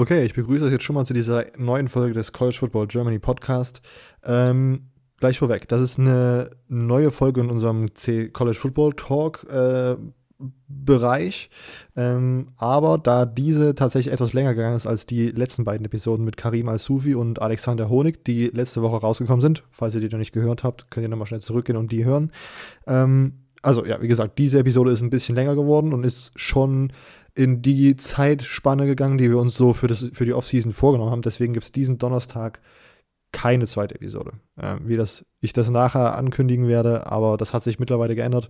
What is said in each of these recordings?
Okay, ich begrüße euch jetzt schon mal zu dieser neuen Folge des College Football Germany Podcast. Ähm, gleich vorweg, das ist eine neue Folge in unserem C College Football Talk äh, Bereich. Ähm, aber da diese tatsächlich etwas länger gegangen ist als die letzten beiden Episoden mit Karim Al-Sufi und Alexander Honig, die letzte Woche rausgekommen sind, falls ihr die noch nicht gehört habt, könnt ihr nochmal schnell zurückgehen und die hören. Ähm, also ja, wie gesagt, diese Episode ist ein bisschen länger geworden und ist schon in die Zeitspanne gegangen, die wir uns so für, das, für die Offseason vorgenommen haben. Deswegen gibt es diesen Donnerstag keine zweite Episode. Ähm, wie das, ich das nachher ankündigen werde, aber das hat sich mittlerweile geändert.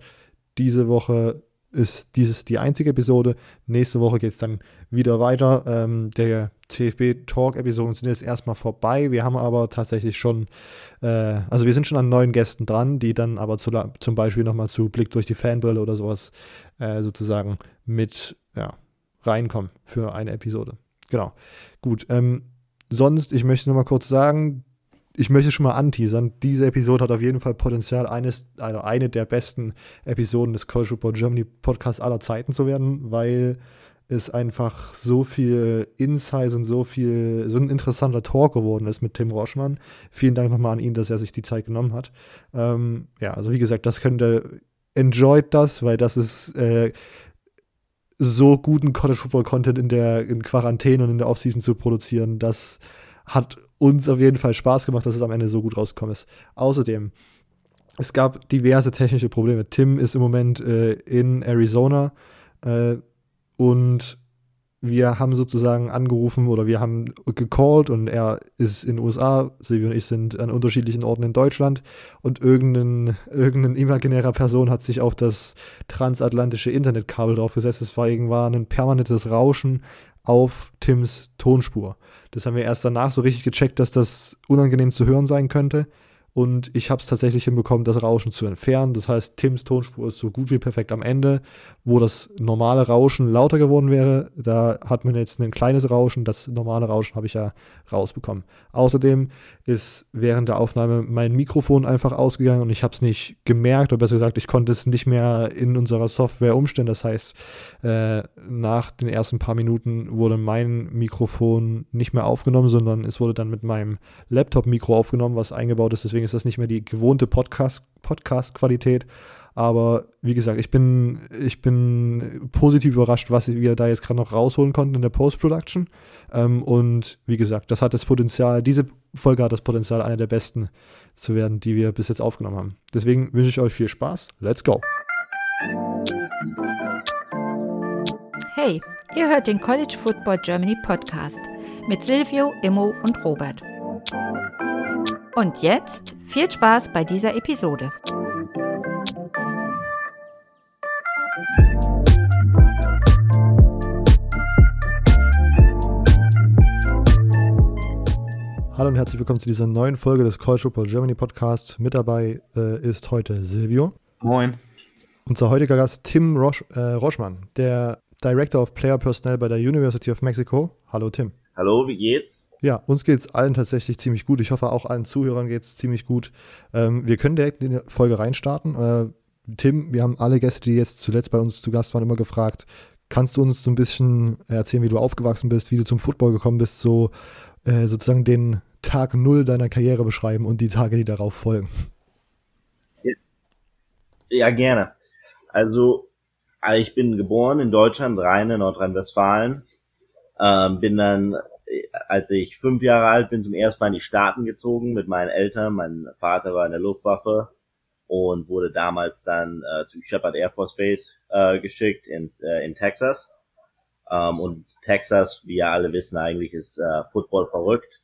Diese Woche ist dieses die einzige Episode. Nächste Woche geht es dann wieder weiter. Ähm, der CFB-Talk-Episoden sind jetzt erstmal vorbei. Wir haben aber tatsächlich schon, äh, also wir sind schon an neuen Gästen dran, die dann aber zu, zum Beispiel nochmal zu Blick durch die Fanbrille oder sowas äh, sozusagen mit ja, reinkommen für eine Episode. Genau. Gut. Ähm, sonst, ich möchte noch mal kurz sagen, ich möchte schon mal anteasern, diese Episode hat auf jeden Fall Potenzial, eines, also eine der besten Episoden des College Football Germany Podcasts aller Zeiten zu werden, weil es einfach so viel Insights und so viel, so ein interessanter Talk geworden ist mit Tim Roschmann. Vielen Dank nochmal an ihn, dass er sich die Zeit genommen hat. Ähm, ja, also wie gesagt, das könnte, enjoyed das, weil das ist äh, so guten College Football Content in der in Quarantäne und in der Offseason zu produzieren, das hat uns auf jeden Fall Spaß gemacht, dass es am Ende so gut rausgekommen ist. Außerdem, es gab diverse technische Probleme. Tim ist im Moment äh, in Arizona äh, und wir haben sozusagen angerufen oder wir haben gecallt und er ist in den USA, Silvio und ich sind an unterschiedlichen Orten in Deutschland und irgendein, irgendein imaginärer Person hat sich auf das transatlantische Internetkabel draufgesetzt. Deswegen war ein permanentes Rauschen auf Tims Tonspur. Das haben wir erst danach so richtig gecheckt, dass das unangenehm zu hören sein könnte und ich habe es tatsächlich hinbekommen, das Rauschen zu entfernen. Das heißt, Tims Tonspur ist so gut wie perfekt am Ende. Wo das normale Rauschen lauter geworden wäre, da hat man jetzt ein kleines Rauschen. Das normale Rauschen habe ich ja rausbekommen. Außerdem ist während der Aufnahme mein Mikrofon einfach ausgegangen und ich habe es nicht gemerkt, oder besser gesagt, ich konnte es nicht mehr in unserer Software umstellen. Das heißt, äh, nach den ersten paar Minuten wurde mein Mikrofon nicht mehr aufgenommen, sondern es wurde dann mit meinem Laptop-Mikro aufgenommen, was eingebaut ist. Deswegen ist das nicht mehr die gewohnte Podcast-Qualität. Aber wie gesagt, ich bin, ich bin positiv überrascht, was wir da jetzt gerade noch rausholen konnten in der Post-Production. Ähm, und wie gesagt, das hat das Potenzial, diese Folge hat das Potenzial, eine der besten zu werden, die wir bis jetzt aufgenommen haben. Deswegen wünsche ich euch viel Spaß. Let's go! Hey, ihr hört den College Football Germany Podcast mit Silvio, Immo und Robert. Und jetzt viel Spaß bei dieser Episode. Hallo und herzlich willkommen zu dieser neuen Folge des College Football Germany Podcasts. Mit dabei äh, ist heute Silvio. Moin. Unser heutiger Gast Tim Rosch, äh, Roschmann, der Director of Player Personnel bei der University of Mexico. Hallo Tim. Hallo, wie geht's? Ja, uns geht es allen tatsächlich ziemlich gut. Ich hoffe, auch allen Zuhörern geht es ziemlich gut. Ähm, wir können direkt in die Folge reinstarten. Äh, Tim, wir haben alle Gäste, die jetzt zuletzt bei uns zu Gast waren, immer gefragt, kannst du uns so ein bisschen erzählen, wie du aufgewachsen bist, wie du zum Football gekommen bist, so äh, sozusagen den Tag Null deiner Karriere beschreiben und die Tage, die darauf folgen? Ja, gerne. Also, ich bin geboren in Deutschland, Rheine, Nordrhein-Westfalen. Ähm, bin dann als ich fünf Jahre alt bin, zum ersten Mal in die Staaten gezogen mit meinen Eltern. Mein Vater war in der Luftwaffe und wurde damals dann äh, zu Shepard Air Force Base äh, geschickt in, äh, in Texas. Ähm, und Texas, wie ja alle wissen, eigentlich ist äh, Football verrückt.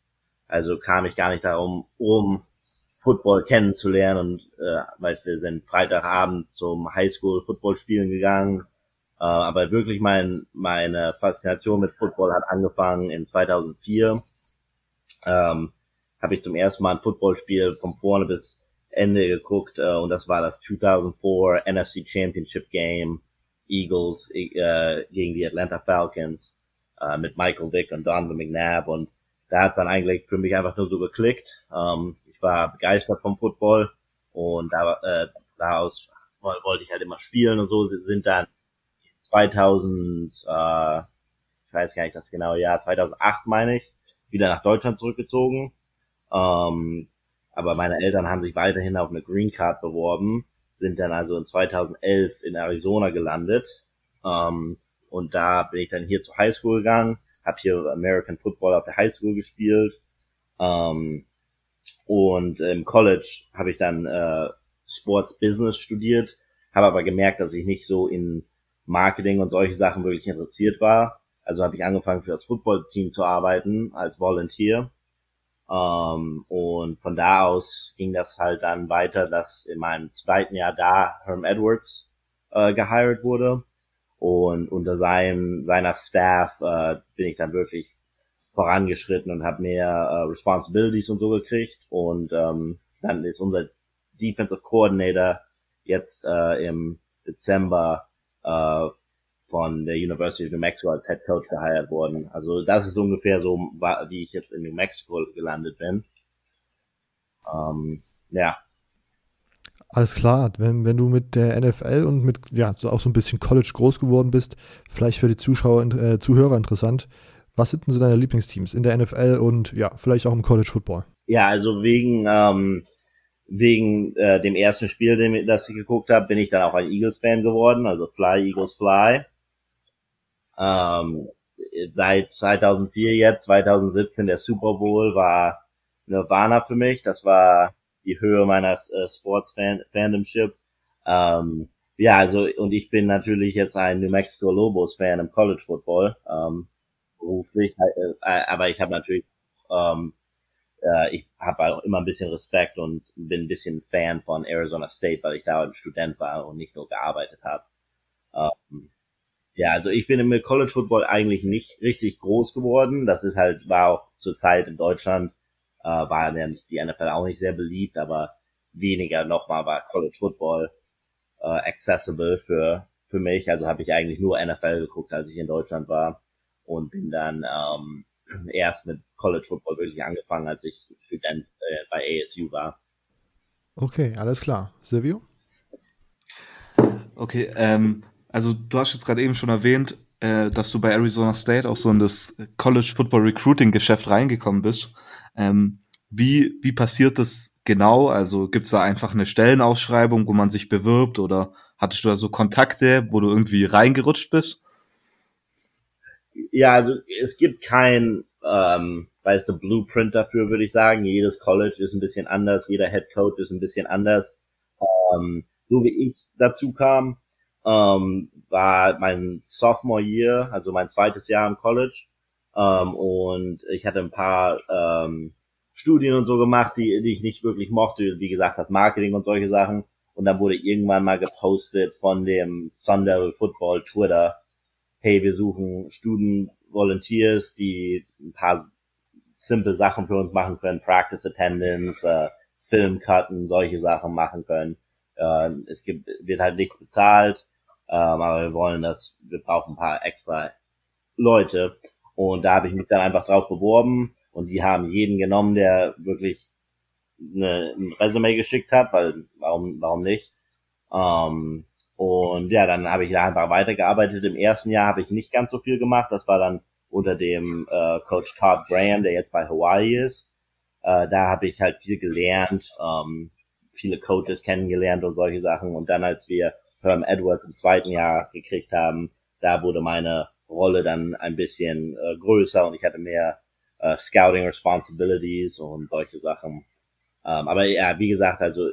Also kam ich gar nicht darum, um Football kennenzulernen und äh, weißt du, sind Freitagabends zum Highschool Football spielen gegangen äh, aber wirklich mein, meine Faszination mit Football hat angefangen in 2004. Ähm, habe ich zum ersten Mal ein Footballspiel von vorne bis Ende geguckt äh, und das war das 2004 NFC Championship Game Eagles äh, gegen die Atlanta Falcons äh, mit Michael Vick und Donovan McNabb und da hat's dann eigentlich für mich einfach nur so geklickt. Ähm, ich war begeistert vom Football und da, äh, daraus wollte ich halt immer spielen und so sind dann 2000, äh, ich weiß gar nicht das genaue Jahr, 2008 meine ich, wieder nach Deutschland zurückgezogen. Ähm, aber meine Eltern haben sich weiterhin auf eine Green Card beworben, sind dann also in 2011 in Arizona gelandet. Ähm, und da bin ich dann hier zur Highschool gegangen, habe hier American Football auf der Highschool gespielt. Ähm, und im College habe ich dann äh, Sports Business studiert, habe aber gemerkt, dass ich nicht so in Marketing und solche Sachen wirklich interessiert war. Also habe ich angefangen für das Football-Team zu arbeiten als Volunteer. Ähm, und von da aus ging das halt dann weiter, dass in meinem zweiten Jahr da Herm Edwards äh, gehired wurde. Und unter seinem, seiner Staff äh, bin ich dann wirklich vorangeschritten und habe mehr äh, Responsibilities und so gekriegt. Und ähm, dann ist unser Defensive Coordinator jetzt äh, im Dezember äh, von der University of New Mexico als Head Coach geheiert worden. Also das ist ungefähr so, wie ich jetzt in New Mexico gelandet bin. Ähm, ja. Alles klar, wenn, wenn du mit der NFL und mit, ja, so auch so ein bisschen College groß geworden bist, vielleicht für die Zuschauer, äh, Zuhörer interessant, was sind denn so deine Lieblingsteams in der NFL und ja, vielleicht auch im College Football? Ja, also wegen, ähm, wegen äh, dem ersten Spiel, dem, das ich geguckt habe, bin ich dann auch ein Eagles-Fan geworden, also Fly, Eagles, Fly. Ähm, seit 2004 jetzt, 2017 der Super Bowl war Nirvana für mich. Das war die Höhe meiner äh, Sports-Fandomship. Ähm, ja, also und ich bin natürlich jetzt ein New Mexico Lobos-Fan im College Football. Ähm, beruflich, äh, äh aber ich habe natürlich ähm, äh, ich habe auch immer ein bisschen Respekt und bin ein bisschen Fan von Arizona State, weil ich da ein Student war und nicht nur gearbeitet habe. Ähm, ja, also ich bin im College Football eigentlich nicht richtig groß geworden. Das ist halt, war auch zur Zeit in Deutschland, äh, war ja nicht die NFL auch nicht sehr beliebt, aber weniger nochmal war College Football äh, accessible für, für mich. Also habe ich eigentlich nur NFL geguckt, als ich in Deutschland war und bin dann ähm, erst mit College Football wirklich angefangen, als ich Student äh, bei ASU war. Okay, alles klar. Silvio? Okay, ähm, also du hast jetzt gerade eben schon erwähnt, äh, dass du bei Arizona State auch so in das College Football Recruiting Geschäft reingekommen bist. Ähm, wie, wie passiert das genau? Also gibt es da einfach eine Stellenausschreibung, wo man sich bewirbt oder hattest du da so Kontakte, wo du irgendwie reingerutscht bist? Ja, also es gibt kein, ähm, weißt du, Blueprint dafür, würde ich sagen. Jedes College ist ein bisschen anders, jeder Head Coach ist ein bisschen anders. Ähm, so wie ich dazu kam, ähm, war mein Sophomore Year, also mein zweites Jahr im College. Ähm, und ich hatte ein paar ähm, Studien und so gemacht, die, die ich nicht wirklich mochte. Wie gesagt, das Marketing und solche Sachen. Und dann wurde irgendwann mal gepostet von dem Sunday Football Twitter, hey, wir suchen Student Volunteers, die ein paar simple Sachen für uns machen können, Practice Attendance, äh, Film cutten, solche Sachen machen können. Äh, es gibt, wird halt nichts bezahlt. Ähm, aber wir wollen das, wir brauchen ein paar extra Leute. Und da habe ich mich dann einfach drauf beworben und die haben jeden genommen, der wirklich eine, ein Resume geschickt hat, weil warum, warum nicht? Ähm, und ja, dann habe ich da einfach weitergearbeitet. Im ersten Jahr habe ich nicht ganz so viel gemacht. Das war dann unter dem äh, Coach Todd Graham, der jetzt bei Hawaii ist. Äh, da habe ich halt viel gelernt. Ähm, viele Coaches kennengelernt und solche Sachen. Und dann, als wir Herm Edwards im zweiten Jahr gekriegt haben, da wurde meine Rolle dann ein bisschen äh, größer und ich hatte mehr äh, Scouting Responsibilities und solche Sachen. Ähm, aber ja, wie gesagt, also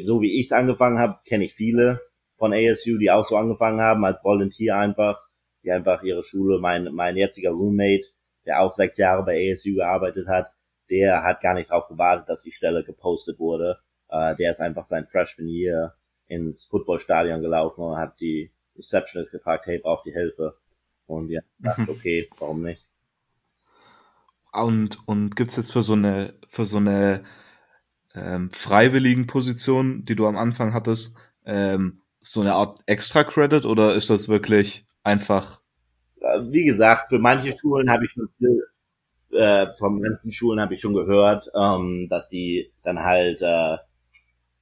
so wie ich es angefangen habe, kenne ich viele von ASU, die auch so angefangen haben, als Volunteer einfach, die einfach ihre Schule, mein, mein jetziger Roommate, der auch sechs Jahre bei ASU gearbeitet hat, der hat gar nicht darauf gewartet, dass die Stelle gepostet wurde. Äh, der ist einfach sein Freshman Year ins Footballstadion gelaufen und hat die Receptionist gefragt, hey, braucht die Hilfe? Und ja, dachte, mhm. okay, warum nicht? Und, und gibt's jetzt für so eine, für so eine ähm, freiwilligen Position, die du am Anfang hattest, ähm, so eine Art Extra-Credit oder ist das wirklich einfach? Wie gesagt, für manche Schulen habe ich schon viel, äh, von manchen Schulen habe ich schon gehört, ähm, dass die dann halt äh,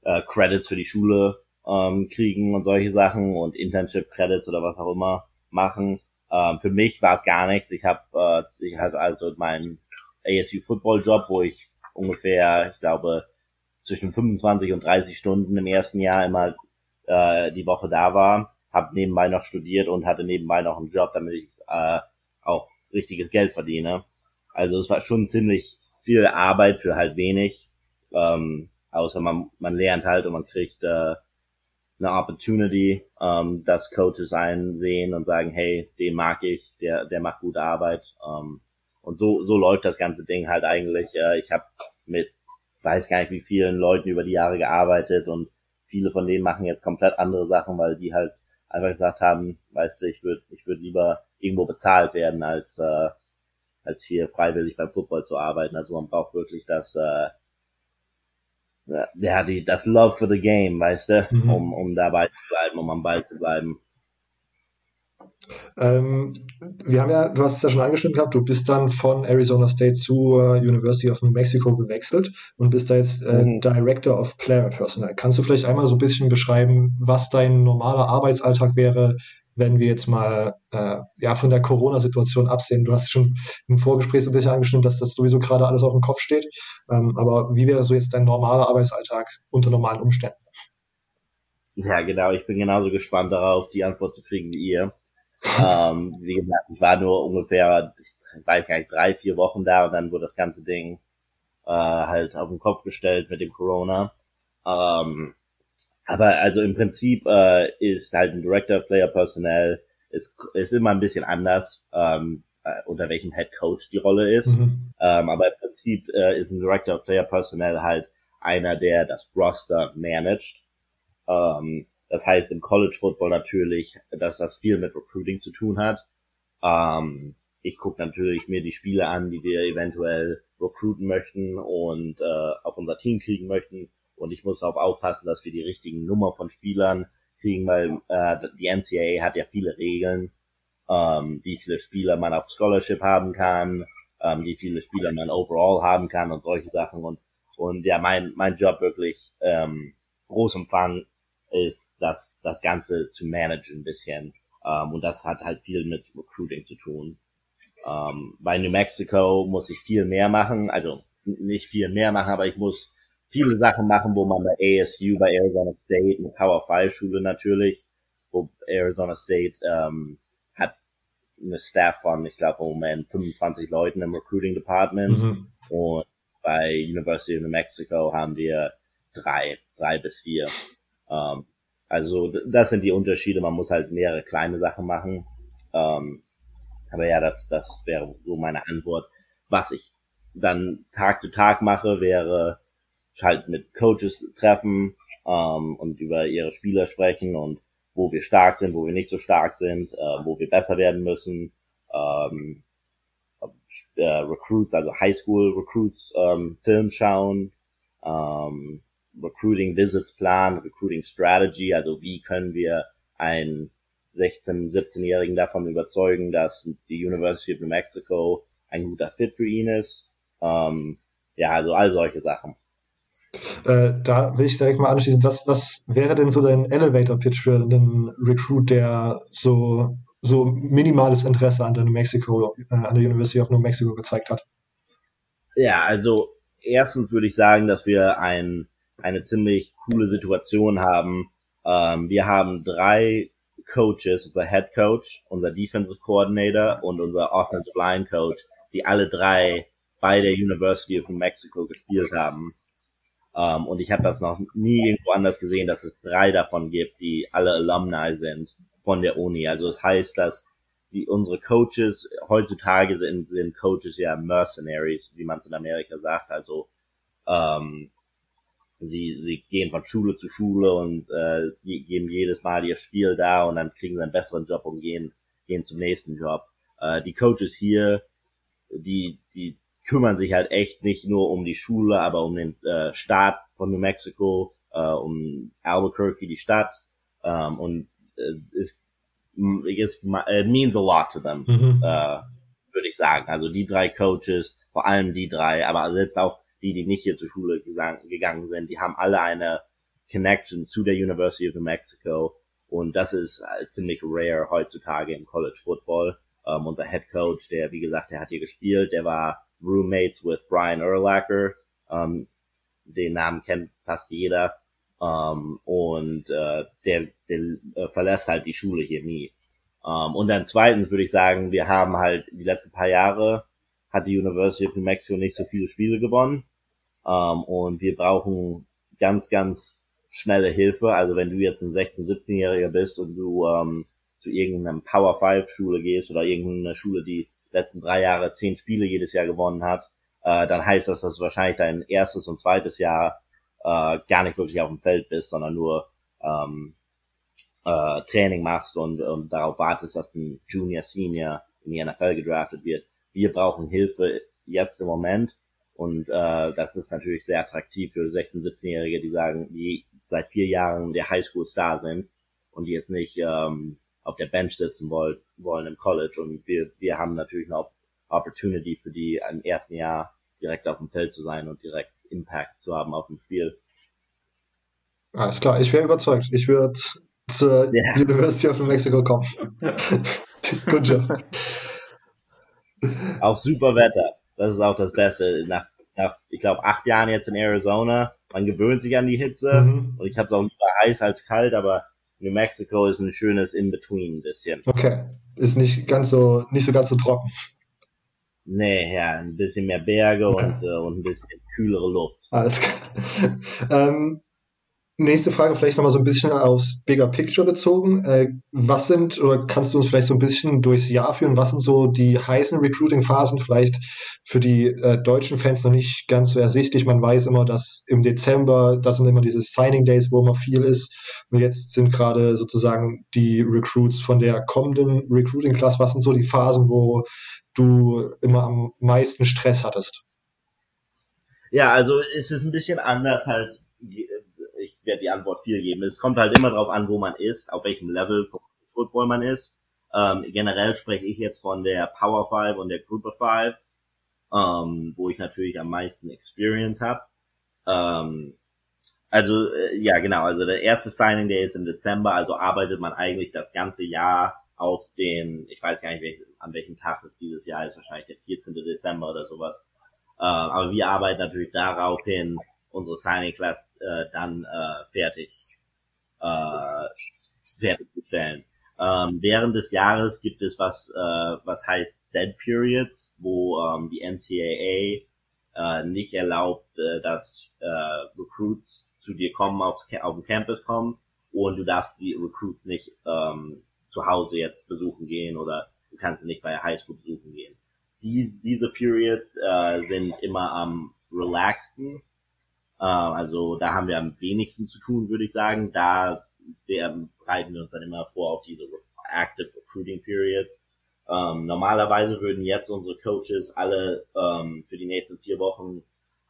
äh, Credits für die Schule ähm, kriegen und solche Sachen und Internship Credits oder was auch immer machen. Ähm, für mich war es gar nichts. Ich habe äh, ich hatte also meinen ASU Football Job, wo ich ungefähr, ich glaube, zwischen 25 und 30 Stunden im ersten Jahr immer äh, die Woche da war, habe nebenbei noch studiert und hatte nebenbei noch einen Job, damit ich äh, auch richtiges Geld verdiene. Also es war schon ziemlich viel Arbeit für halt wenig. Ähm, außer man, man lernt halt und man kriegt äh, eine Opportunity, ähm, dass Coaches einsehen und sagen, hey, den mag ich, der, der macht gute Arbeit. Ähm, und so, so läuft das ganze Ding halt eigentlich. Äh, ich habe mit, weiß gar nicht wie vielen Leuten über die Jahre gearbeitet und viele von denen machen jetzt komplett andere Sachen, weil die halt einfach gesagt haben, weißt du, ich würde ich würde lieber irgendwo bezahlt werden, als äh, als hier freiwillig beim Football zu arbeiten. Also man braucht wirklich das äh, ja, die, das Love for the Game, weißt du, mhm. um, um dabei zu bleiben, um am Ball zu bleiben. Ähm, wir haben ja, du hast es ja schon angeschnitten gehabt, du bist dann von Arizona State zur University of New Mexico gewechselt und bist da jetzt äh, mhm. Director of Player Personnel. Kannst du vielleicht einmal so ein bisschen beschreiben, was dein normaler Arbeitsalltag wäre, wenn wir jetzt mal äh, ja von der Corona-Situation absehen. Du hast schon im Vorgespräch so ein bisschen angeschnitten, dass das sowieso gerade alles auf dem Kopf steht. Ähm, aber wie wäre so jetzt dein normaler Arbeitsalltag unter normalen Umständen? Ja, genau. Ich bin genauso gespannt darauf, die Antwort zu kriegen wie ihr. ähm, wie gesagt, ich war nur ungefähr, ich weiß gar nicht, drei, vier Wochen da und dann wurde das ganze Ding äh, halt auf den Kopf gestellt mit dem Corona. Ähm, aber also im Prinzip äh, ist halt ein Director of Player Personnel ist, ist immer ein bisschen anders, ähm, äh, unter welchem Head Coach die Rolle ist. Mhm. Ähm, aber im Prinzip äh, ist ein Director of Player Personnel halt einer, der das Roster managt. Ähm, das heißt im College Football natürlich, dass das viel mit Recruiting zu tun hat. Ähm, ich gucke natürlich mir die Spiele an, die wir eventuell recruiten möchten und äh, auf unser Team kriegen möchten und ich muss darauf aufpassen, dass wir die richtigen Nummer von Spielern kriegen, weil äh, die NCAA hat ja viele Regeln, ähm, wie viele Spieler man auf Scholarship haben kann, ähm, wie viele Spieler man overall haben kann und solche Sachen. Und und ja, mein mein Job wirklich ähm, Großumfang ist, das das Ganze zu managen ein bisschen. Ähm, und das hat halt viel mit Recruiting zu tun. Ähm, bei New Mexico muss ich viel mehr machen, also nicht viel mehr machen, aber ich muss viele Sachen machen, wo man bei ASU, bei Arizona State, eine Power 5 Schule natürlich, wo Arizona State ähm, hat eine Staff von, ich glaube, im Moment 25 Leuten im Recruiting Department mhm. und bei University of New Mexico haben wir drei, drei bis vier. Ähm, also das sind die Unterschiede. Man muss halt mehrere kleine Sachen machen. Ähm, aber ja, das, das wäre so meine Antwort. Was ich dann Tag zu Tag mache, wäre halt mit Coaches treffen ähm, und über ihre Spieler sprechen und wo wir stark sind, wo wir nicht so stark sind, äh, wo wir besser werden müssen. Ähm, äh, Recruits, also Highschool Recruits, ähm, Film schauen, ähm, Recruiting Visits Plan, Recruiting Strategy, also wie können wir einen 16-, 17-Jährigen davon überzeugen, dass die University of New Mexico ein guter Fit für ihn ist. Ähm, ja, also all solche Sachen. Äh, da will ich direkt mal anschließen, was, was wäre denn so dein Elevator-Pitch für einen Recruit, der so, so minimales Interesse an der New Mexico, äh, an der University of New Mexico gezeigt hat? Ja, also erstens würde ich sagen, dass wir ein, eine ziemlich coole Situation haben. Ähm, wir haben drei Coaches, unser Head Coach, unser Defensive Coordinator und unser Offensive Line Coach, die alle drei bei der University of New Mexico gespielt haben. Um, ähm, und ich habe das noch nie irgendwo anders gesehen, dass es drei davon gibt, die alle Alumni sind von der Uni. Also es das heißt, dass die unsere Coaches heutzutage sind, sind Coaches ja Mercenaries, wie man es in Amerika sagt. Also ähm, sie sie gehen von Schule zu Schule und äh, geben jedes Mal ihr Spiel da und dann kriegen sie einen besseren Job und gehen gehen zum nächsten Job. Äh, die Coaches hier, die die kümmern sich halt echt nicht nur um die Schule, aber um den äh, Staat von New Mexico, äh, um Albuquerque, die Stadt. Ähm, und äh, es, es it means a lot to them, mhm. äh, würde ich sagen. Also die drei Coaches, vor allem die drei, aber selbst auch die, die nicht hier zur Schule gegangen sind, die haben alle eine Connection zu der University of New Mexico. Und das ist halt ziemlich rare heutzutage im College Football. Ähm, unser Head Coach, der, wie gesagt, der hat hier gespielt, der war Roommates with Brian Urlacher. Ähm, den Namen kennt fast jeder. Ähm, und äh, der, der äh, verlässt halt die Schule hier nie. Ähm, und dann zweitens würde ich sagen, wir haben halt die letzten paar Jahre hat die University of New Mexico nicht so viele Spiele gewonnen. Ähm, und wir brauchen ganz, ganz schnelle Hilfe. Also wenn du jetzt ein 16-, 17-Jähriger bist und du ähm, zu irgendeinem Power 5 Schule gehst oder irgendeine Schule, die letzten drei Jahre zehn Spiele jedes Jahr gewonnen hat, äh, dann heißt das, dass du wahrscheinlich dein erstes und zweites Jahr äh, gar nicht wirklich auf dem Feld bist, sondern nur ähm, äh, Training machst und, und darauf wartest, dass ein Junior, Senior in die NFL gedraftet wird. Wir brauchen Hilfe jetzt im Moment und äh, das ist natürlich sehr attraktiv für 16-, 17-Jährige, die sagen, die seit vier Jahren der Highschool-Star sind und die jetzt nicht ähm, auf der Bench sitzen wollen, wollen im College. Und wir, wir haben natürlich eine Opportunity für die im ersten Jahr direkt auf dem Feld zu sein und direkt Impact zu haben auf dem Spiel. Alles klar, ich wäre überzeugt. Ich würde zur yeah. University of New Mexico kommen. Good job. Auch super Wetter. Das ist auch das Beste. Nach, nach ich glaube, acht Jahren jetzt in Arizona, man gewöhnt sich an die Hitze mhm. und ich habe es auch lieber heiß als kalt, aber New Mexico ist ein schönes In-Between ein bisschen. Okay. Ist nicht ganz so, nicht so ganz so trocken. Nee, ja, ein bisschen mehr Berge okay. und, äh, und ein bisschen kühlere Luft. Alles klar. ähm, nächste Frage vielleicht nochmal so ein bisschen aufs Bigger Picture bezogen. Äh, was sind, oder kannst du uns vielleicht so ein bisschen durchs Jahr führen, was sind so die heißen Recruiting-Phasen, vielleicht für die äh, deutschen Fans noch nicht ganz so ersichtlich. Man weiß immer, dass im Dezember, das sind immer diese Signing Days, wo immer viel ist. Und jetzt sind gerade sozusagen die Recruits von der kommenden Recruiting-Class. Was sind so die Phasen, wo du immer am meisten Stress hattest? Ja, also es ist ein bisschen anders halt. Werde die Antwort viel geben. Es kommt halt immer darauf an, wo man ist, auf welchem Level Football man ist. Ähm, generell spreche ich jetzt von der Power 5 und der Group of 5, ähm, wo ich natürlich am meisten Experience habe. Ähm, also äh, ja, genau. Also der erste Signing Day ist im Dezember, also arbeitet man eigentlich das ganze Jahr auf den, ich weiß gar nicht, welch, an welchem Tag es dieses Jahr ist, wahrscheinlich der 14. Dezember oder sowas. Äh, aber wir arbeiten natürlich darauf hin, unsere Signing Class äh, dann äh, fertig äh, fertigzustellen. Ähm, während des Jahres gibt es was, äh, was heißt Dead Periods, wo ähm, die NCAA äh, nicht erlaubt, äh, dass äh, Recruits zu dir kommen, aufs, auf den Campus kommen und du darfst die Recruits nicht ähm, zu Hause jetzt besuchen gehen oder du kannst sie nicht bei Highschool besuchen gehen. Die, diese Periods äh, sind immer am relaxten. Äh, also da haben wir am wenigsten zu tun, würde ich sagen. Da wir, bereiten wir uns dann immer vor auf diese Active Recruiting Periods. Ähm, normalerweise würden jetzt unsere Coaches alle ähm, für die nächsten vier Wochen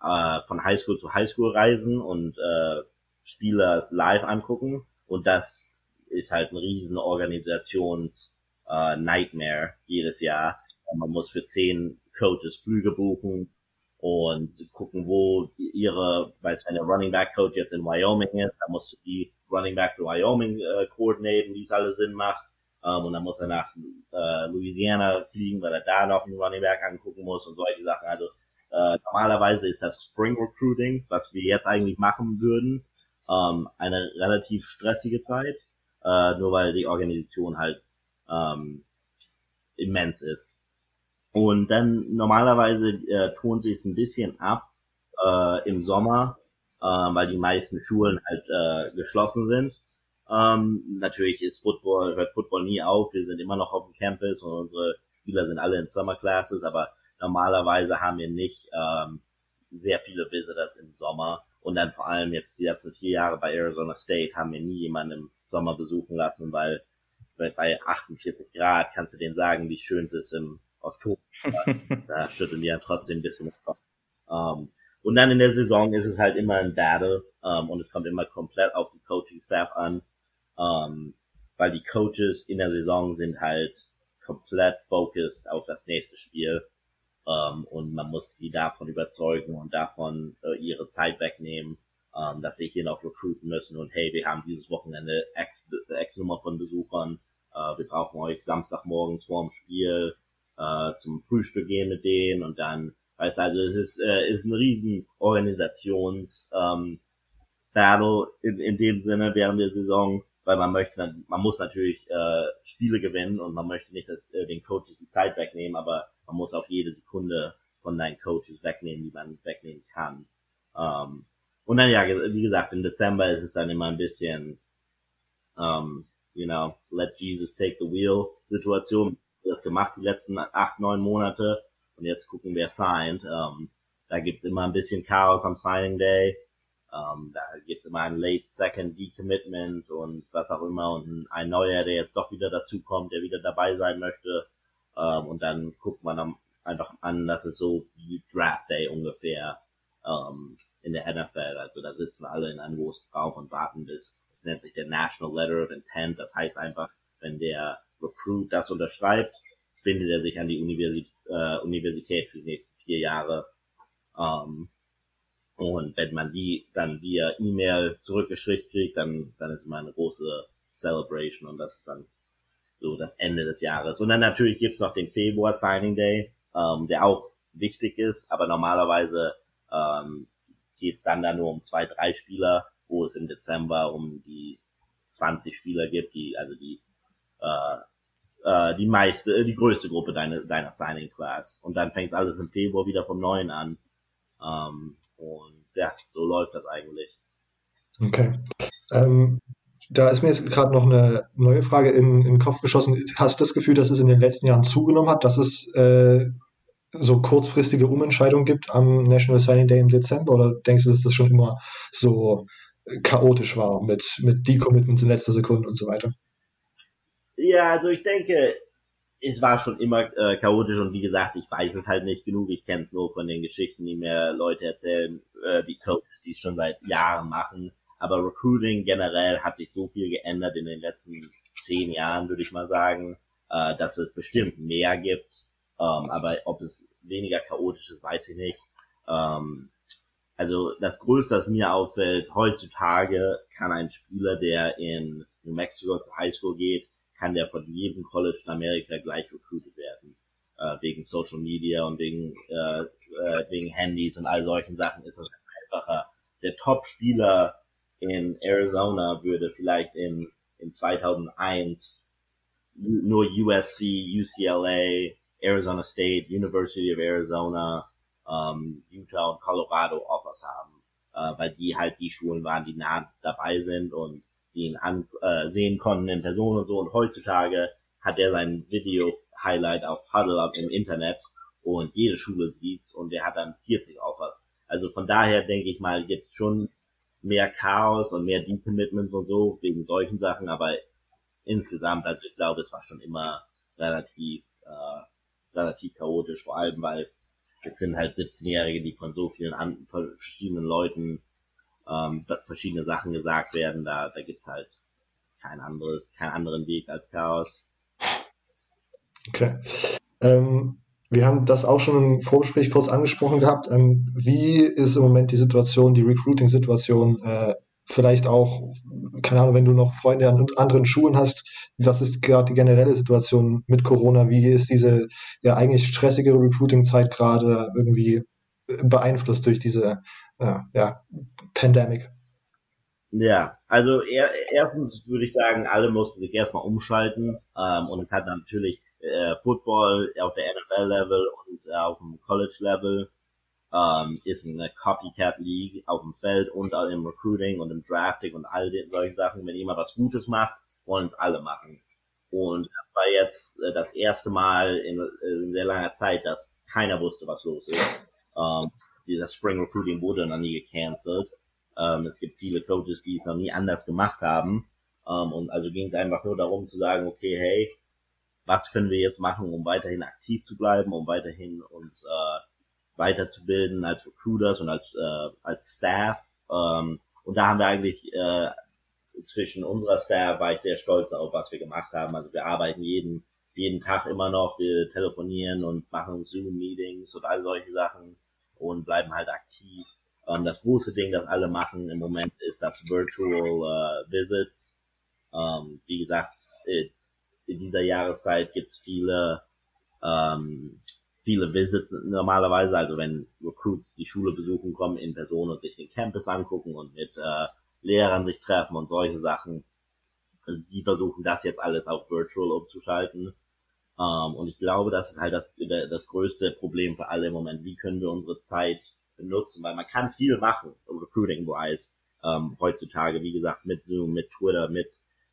äh, von Highschool zu Highschool reisen und äh, Spieler live angucken. Und das ist halt ein riesen Organisations äh, Nightmare jedes Jahr. Man muss für zehn Coaches Flüge buchen und gucken, wo ihre, weil wenn Running Back Coach jetzt in Wyoming ist, dann musst du die Running Backs in Wyoming äh, koordinieren, wie es alle Sinn macht. Ähm, und dann muss er nach äh, Louisiana fliegen, weil er da noch einen Running Back angucken muss und solche Sachen. Also äh, normalerweise ist das Spring Recruiting, was wir jetzt eigentlich machen würden, ähm, eine relativ stressige Zeit, äh, nur weil die Organisation halt ähm, immens ist. Und dann normalerweise äh, tun sie es ein bisschen ab äh, im Sommer, äh, weil die meisten Schulen halt äh, geschlossen sind. Ähm, natürlich ist Football, hört Football nie auf. Wir sind immer noch auf dem Campus und unsere Spieler sind alle in Summer Classes, aber normalerweise haben wir nicht ähm, sehr viele Visitors im Sommer. Und dann vor allem jetzt die letzten vier Jahre bei Arizona State haben wir nie jemanden im Sommer besuchen lassen, weil bei 48 Grad kannst du denen sagen, wie schön es ist im Oktober. da schütteln die ja trotzdem ein bisschen Kopf. Um, ähm, und dann in der Saison ist es halt immer ein Battle ähm, und es kommt immer komplett auf die Coaching-Staff an, ähm, weil die Coaches in der Saison sind halt komplett focused auf das nächste Spiel und man muss die davon überzeugen und davon uh, ihre Zeit wegnehmen ähm, dass sie hier noch recruiten müssen und hey, wir haben dieses Wochenende X, X Nummer von Besuchern, äh, wir brauchen euch Samstagmorgens vorm Spiel äh, zum Frühstück gehen mit denen und dann, weißt also es ist, äh, ist ein riesen Organisations ähm, Battle in, in dem Sinne während der Saison, weil man möchte, man muss natürlich äh, Spiele gewinnen und man möchte nicht dass, äh, den Coaches die Zeit wegnehmen, aber man muss auch jede Sekunde von deinen Coaches wegnehmen, die man wegnehmen kann. Ähm, und dann ja, wie gesagt, im Dezember ist es dann immer ein bisschen, ähm, you know, let Jesus take the wheel Situation. Das gemacht die letzten acht, neun Monate und jetzt gucken, wer signed. Ähm, da gibt's immer ein bisschen Chaos am Signing Day. Ähm, da gibt's immer ein Late Second Decommitment und was auch immer und ein neuer, der jetzt doch wieder dazukommt, der wieder dabei sein möchte. Ähm, und dann guckt man am, einfach an, dass es so wie Draft Day ungefähr ähm, in der NFL. Also da sitzen wir alle in einem großen Raum und warten bis, es nennt sich der National Letter of Intent. Das heißt einfach, wenn der Recruit das unterschreibt, bindet er sich an die Universität, äh, Universität für die nächsten vier Jahre. Ähm, und wenn man die dann via E-Mail zurückgeschickt kriegt, dann, dann ist immer eine große Celebration und das ist dann so das Ende des Jahres. Und dann natürlich gibt's noch den Februar Signing Day, ähm, der auch wichtig ist, aber normalerweise ähm, geht dann da nur um zwei, drei Spieler, wo es im Dezember um die 20 Spieler gibt, die, also die, äh, äh, die meiste, die größte Gruppe deiner, deiner Signing Class. Und dann fängt alles im Februar wieder vom Neuen an. Ähm, und ja, so läuft das eigentlich. Okay. Ähm, da ist mir jetzt gerade noch eine neue Frage in, in den Kopf geschossen. Hast du das Gefühl, dass es in den letzten Jahren zugenommen hat, dass es äh, so kurzfristige Umentscheidungen gibt am National Signing Day im Dezember? Oder denkst du, dass das schon immer so chaotisch war mit, mit Decommitments in letzter Sekunde und so weiter? Ja, also ich denke, es war schon immer äh, chaotisch und wie gesagt, ich weiß es halt nicht genug. Ich kenne es nur von den Geschichten, die mir Leute erzählen, äh, die Coaches, die es schon seit Jahren machen. Aber Recruiting generell hat sich so viel geändert in den letzten zehn Jahren, würde ich mal sagen, äh, dass es bestimmt mehr gibt. Ähm, aber ob es weniger chaotisch ist, weiß ich nicht. Ähm, also das Größte, das mir auffällt, heutzutage kann ein Spieler, der in New Mexico High School geht, kann der von jedem College in Amerika gleich recruited werden. Äh, wegen Social Media und wegen, äh, äh, wegen Handys und all solchen Sachen ist es einfacher. Der Top-Spieler in Arizona würde vielleicht in, in 2001 nur USC, UCLA, Arizona State, University of Arizona, ähm, Utah und Colorado Offers haben, äh, weil die halt die Schulen waren, die nah dabei sind und die ihn an, äh, sehen konnten in Person und so. Und heutzutage hat er sein Video-Highlight auf Huddle im Internet und jede Schule sieht's und der hat dann 40 Offers. Also von daher denke ich mal, jetzt schon mehr Chaos und mehr Decommitments und so wegen solchen Sachen, aber insgesamt, also ich glaube, es war schon immer relativ äh, relativ chaotisch, vor allem weil es sind halt 17-Jährige, die von so vielen an, verschiedenen Leuten ähm, verschiedene Sachen gesagt werden. Da, da gibt's halt kein anderes, keinen anderen Weg als Chaos. Okay. Ähm, wir haben das auch schon im Vorgespräch kurz angesprochen gehabt. Ähm, wie ist im Moment die Situation, die Recruiting-Situation äh, vielleicht auch, keine Ahnung, wenn du noch Freunde an anderen Schulen hast, was ist gerade die generelle Situation mit Corona? Wie ist diese ja eigentlich stressige Recruiting-Zeit gerade irgendwie beeinflusst durch diese äh, ja, Pandemic? Ja, also er, erstens würde ich sagen, alle mussten sich erstmal umschalten ähm, und es hat natürlich äh, Football auf der NFL-Level und äh, auf dem College-Level ähm, ist eine Copycat League auf dem Feld und im Recruiting und im Drafting und all den solchen Sachen. Wenn jemand was Gutes macht, wollen es alle machen. Und das war jetzt äh, das erste Mal in, äh, in, sehr langer Zeit, dass keiner wusste, was los ist. Ähm, dieser Spring Recruiting wurde noch nie gecancelt. Ähm, es gibt viele Coaches, die es noch nie anders gemacht haben. Ähm, und also ging es einfach nur darum zu sagen, okay, hey, was können wir jetzt machen, um weiterhin aktiv zu bleiben, um weiterhin uns äh, weiterzubilden als Recruiters und als, äh, als Staff. Ähm, und da haben wir eigentlich äh, zwischen unserer Staff war ich sehr stolz auf, was wir gemacht haben. Also wir arbeiten jeden, jeden Tag immer noch, wir telefonieren und machen Zoom-Meetings und all solche Sachen und bleiben halt aktiv. Ähm, das große Ding, das alle machen im Moment, ist das Virtual äh, Visits. Ähm, wie gesagt, in dieser Jahreszeit gibt's viele ähm, viele Visits normalerweise, also wenn Recruits die Schule besuchen, kommen in Person und sich den Campus angucken und mit äh, Lehrern sich treffen und solche Sachen. Also die versuchen das jetzt alles auf Virtual umzuschalten. Ähm, und ich glaube, das ist halt das, das größte Problem für alle im Moment. Wie können wir unsere Zeit benutzen? Weil man kann viel machen, recruiting-wise, ähm, heutzutage. Wie gesagt, mit Zoom, mit Twitter, mit,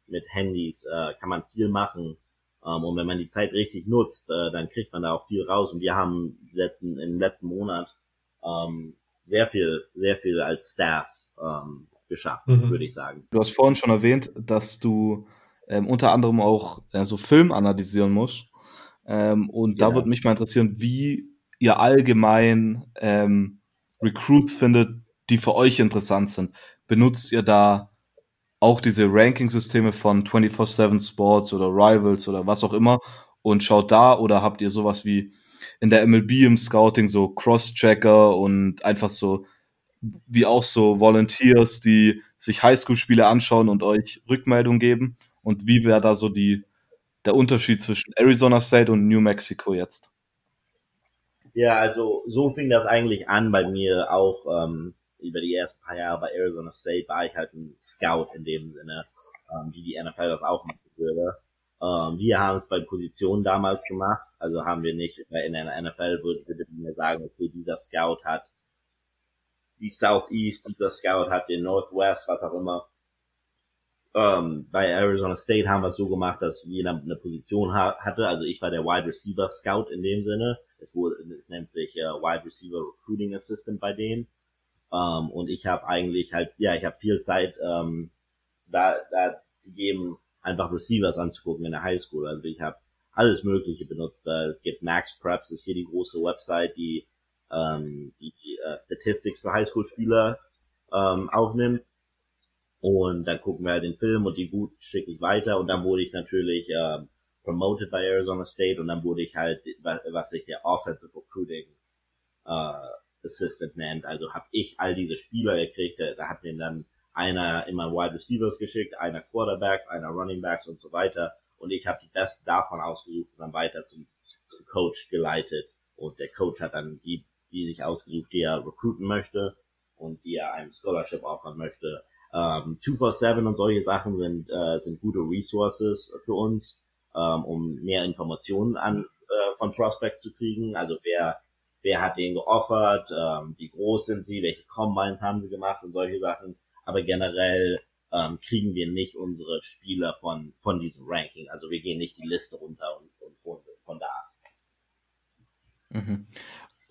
mit Handys äh, kann man viel machen. Ähm, und wenn man die Zeit richtig nutzt, äh, dann kriegt man da auch viel raus. Und wir haben letzten, im letzten Monat ähm, sehr viel, sehr viel als Staff ähm, geschafft, mhm. würde ich sagen. Du hast vorhin schon erwähnt, dass du ähm, unter anderem auch äh, so Film analysieren musst. Ähm, und ja. da würde mich mal interessieren, wie ihr allgemein ähm, Recruits findet, die für euch interessant sind. Benutzt ihr da auch diese Ranking-Systeme von 24-7 Sports oder Rivals oder was auch immer und schaut da oder habt ihr sowas wie in der MLB im Scouting so Cross-Checker und einfach so wie auch so Volunteers, die sich Highschool-Spiele anschauen und euch Rückmeldung geben und wie wäre da so die der Unterschied zwischen Arizona State und New Mexico jetzt? Ja, also so fing das eigentlich an bei mir auch ähm, über die ersten paar Jahre bei Arizona State war ich halt ein Scout in dem Sinne, ähm, wie die NFL das auch machen würde. Ähm, wir haben es bei Positionen damals gemacht, also haben wir nicht, in der NFL würde, würde mir sagen, okay, dieser Scout hat die Southeast, dieser Scout hat den Northwest, was auch immer. Ähm, bei Arizona State haben wir es so gemacht, dass jeder eine Position ha hatte. Also ich war der Wide Receiver Scout in dem Sinne. Es, wurde, es nennt sich uh, Wide Receiver Recruiting Assistant bei denen. Ähm, und ich habe eigentlich halt, ja, ich habe viel Zeit ähm, da, da gegeben, einfach Receivers anzugucken in der Highschool. Also ich habe alles Mögliche benutzt. Es gibt Max Preps, ist hier die große Website, die ähm, die äh, Statistics für Highschool-Spieler ähm, aufnimmt. Und dann gucken wir halt den Film und die gut schicke ich weiter. Und dann wurde ich natürlich äh, promoted bei Arizona State und dann wurde ich halt, was sich der Offensive Recruiting äh, Assistant nennt. Also habe ich all diese Spieler gekriegt. Da, da hat mir dann einer immer Wide Receivers geschickt, einer Quarterbacks, einer Running Backs und so weiter. Und ich habe die besten davon ausgesucht und dann weiter zum, zum Coach geleitet. Und der Coach hat dann die, die sich ausgesucht, die er recruiten möchte und die er einem Scholarship offern möchte. Ähm, 247 und solche Sachen sind, äh, sind gute Resources für uns, ähm, um mehr Informationen an, äh, von Prospects zu kriegen. Also wer wer hat den geoffert, ähm, wie groß sind sie, welche Combines haben sie gemacht und solche Sachen. Aber generell ähm, kriegen wir nicht unsere Spieler von, von diesem Ranking. Also wir gehen nicht die Liste runter und, und, und von da. Mhm.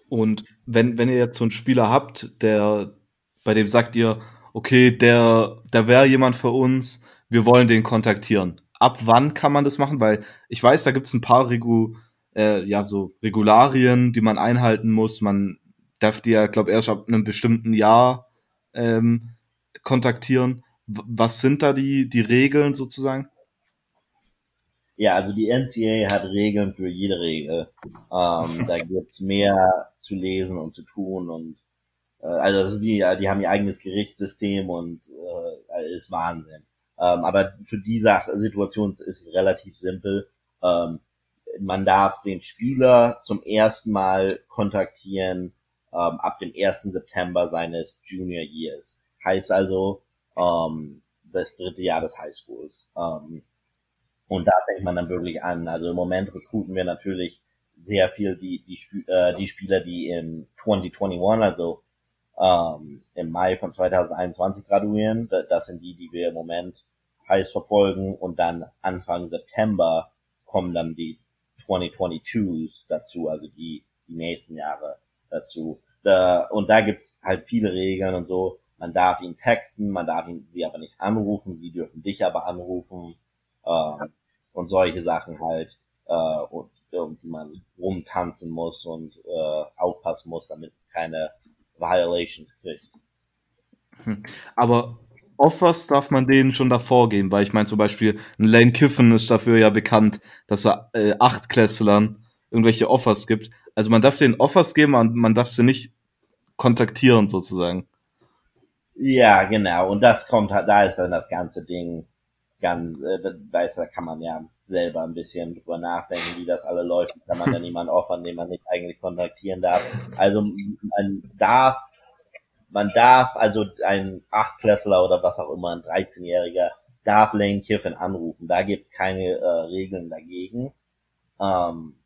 Und wenn, wenn ihr jetzt so einen Spieler habt, der, bei dem sagt ihr, okay, der, der wäre jemand für uns, wir wollen den kontaktieren. Ab wann kann man das machen? Weil ich weiß, da gibt es ein paar Regu äh, ja so Regularien, die man einhalten muss. Man darf die ja, glaube erst ab einem bestimmten Jahr ähm, kontaktieren. W was sind da die, die Regeln sozusagen? Ja, also die NCA hat Regeln für jede Regel. Ähm, da gibt's mehr zu lesen und zu tun und äh, also das ist wie, die haben ihr eigenes Gerichtssystem und äh, ist Wahnsinn. Ähm, aber für die Sache, Situation ist es relativ simpel. Ähm, man darf den Spieler zum ersten Mal kontaktieren ähm, ab dem 1. September seines Junior Years. Heißt also ähm, das dritte Jahr des Highschools. Ähm, und da fängt man dann wirklich an. Also im Moment rekruten wir natürlich sehr viel die, die, äh, die Spieler, die in 2021, also ähm, im Mai von 2021 graduieren. Das sind die, die wir im Moment heiß verfolgen. Und dann Anfang September kommen dann die 2022s dazu, also die, die nächsten Jahre dazu. Da, und da gibt's halt viele Regeln und so. Man darf ihn texten, man darf ihn sie aber nicht anrufen, sie dürfen dich aber anrufen äh, und solche Sachen halt, äh, und, die man rumtanzen muss und äh, aufpassen muss, damit keine Violations kriegt. Hm. Aber Offers darf man denen schon davor geben, weil ich meine zum Beispiel, ein Lane Kiffen ist dafür ja bekannt, dass er äh, Achtklässlern irgendwelche Offers gibt. Also man darf denen Offers geben, und man darf sie nicht kontaktieren sozusagen. Ja, genau. Und das kommt halt, da ist dann das ganze Ding ganz, äh, da ist, da kann man ja selber ein bisschen drüber nachdenken, wie das alle läuft. Kann man dann jemanden offern, den man nicht eigentlich kontaktieren darf. Also man darf, man darf, also ein Achtklässler oder was auch immer, ein 13-Jähriger, darf Lane Kiffin anrufen. Da gibt's keine äh, Regeln dagegen. Ähm,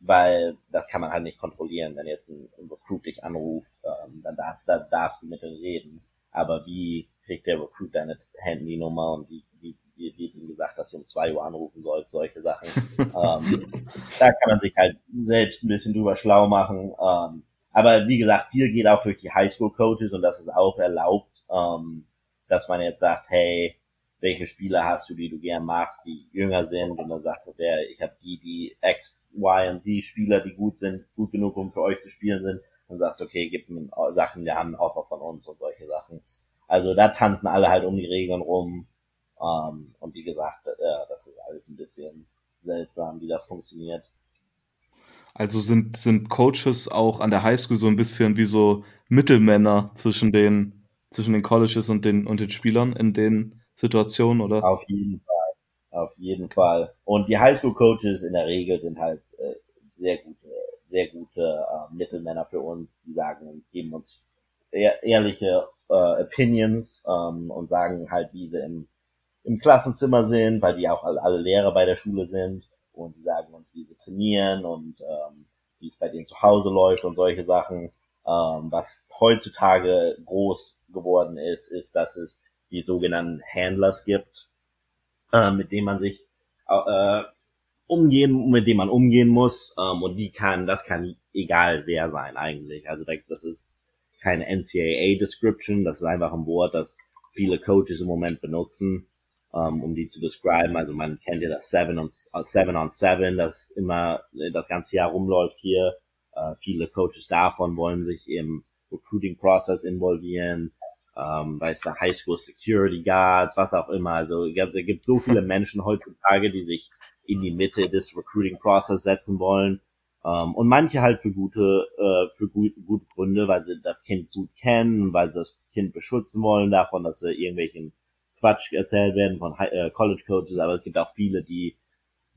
weil das kann man halt nicht kontrollieren, wenn jetzt ein, ein Recruit dich anruft, ähm, dann darf, da darfst du mit ihm reden. Aber wie kriegt der Recruit deine Handynummer und wie, wie, wie wird ihm gesagt, dass du um zwei Uhr anrufen sollst, solche Sachen. ähm, da kann man sich halt selbst ein bisschen drüber schlau machen. Ähm, aber wie gesagt, viel geht auch durch die Highschool-Coaches und das ist auch erlaubt, ähm, dass man jetzt sagt, hey, welche Spieler hast du, die du gern magst, die jünger sind und dann sagt der, ich habe die, die X, Y und Z Spieler, die gut sind, gut genug, um für euch zu spielen sind und sagst, okay, gib mir Sachen, wir haben ein Offer von uns und solche Sachen. Also da tanzen alle halt um die Regeln rum. Ähm, und wie gesagt, äh, das ist alles ein bisschen seltsam, wie das funktioniert. Also sind, sind Coaches auch an der Highschool so ein bisschen wie so Mittelmänner zwischen den, zwischen den Colleges und den, und den Spielern in den Situationen, oder? Auf jeden Fall. Auf jeden Fall. Und die Highschool-Coaches in der Regel sind halt äh, sehr gute, sehr gute äh, Mittelmänner für uns, die sagen uns, geben uns ehr ehrliche äh, Opinions ähm, und sagen halt, wie sie im, im Klassenzimmer sind, weil die auch alle, alle Lehrer bei der Schule sind und die sagen trainieren und ähm, wie es bei denen zu Hause läuft und solche Sachen. Ähm, was heutzutage groß geworden ist, ist, dass es die sogenannten Handlers gibt, äh, mit denen man sich äh, umgehen, mit denen man umgehen muss. Ähm, und die kann, das kann egal wer sein eigentlich. Also das ist keine NCAA Description, das ist einfach ein Wort, das viele Coaches im Moment benutzen, um die zu describen. Also man kennt ja das Seven on Seven on Seven, das immer das ganze Jahr rumläuft hier. Äh, viele Coaches davon wollen sich im Recruiting Process involvieren ähm, weiß der High School Security Guards, was auch immer. Also es gibt so viele Menschen heutzutage, die sich in die Mitte des Recruiting Process setzen wollen. Ähm, und manche halt für gute, äh, für gut, gute Gründe, weil sie das Kind gut kennen, weil sie das Kind beschützen wollen davon, dass sie irgendwelchen Quatsch erzählt werden von äh, College Coaches. Aber es gibt auch viele, die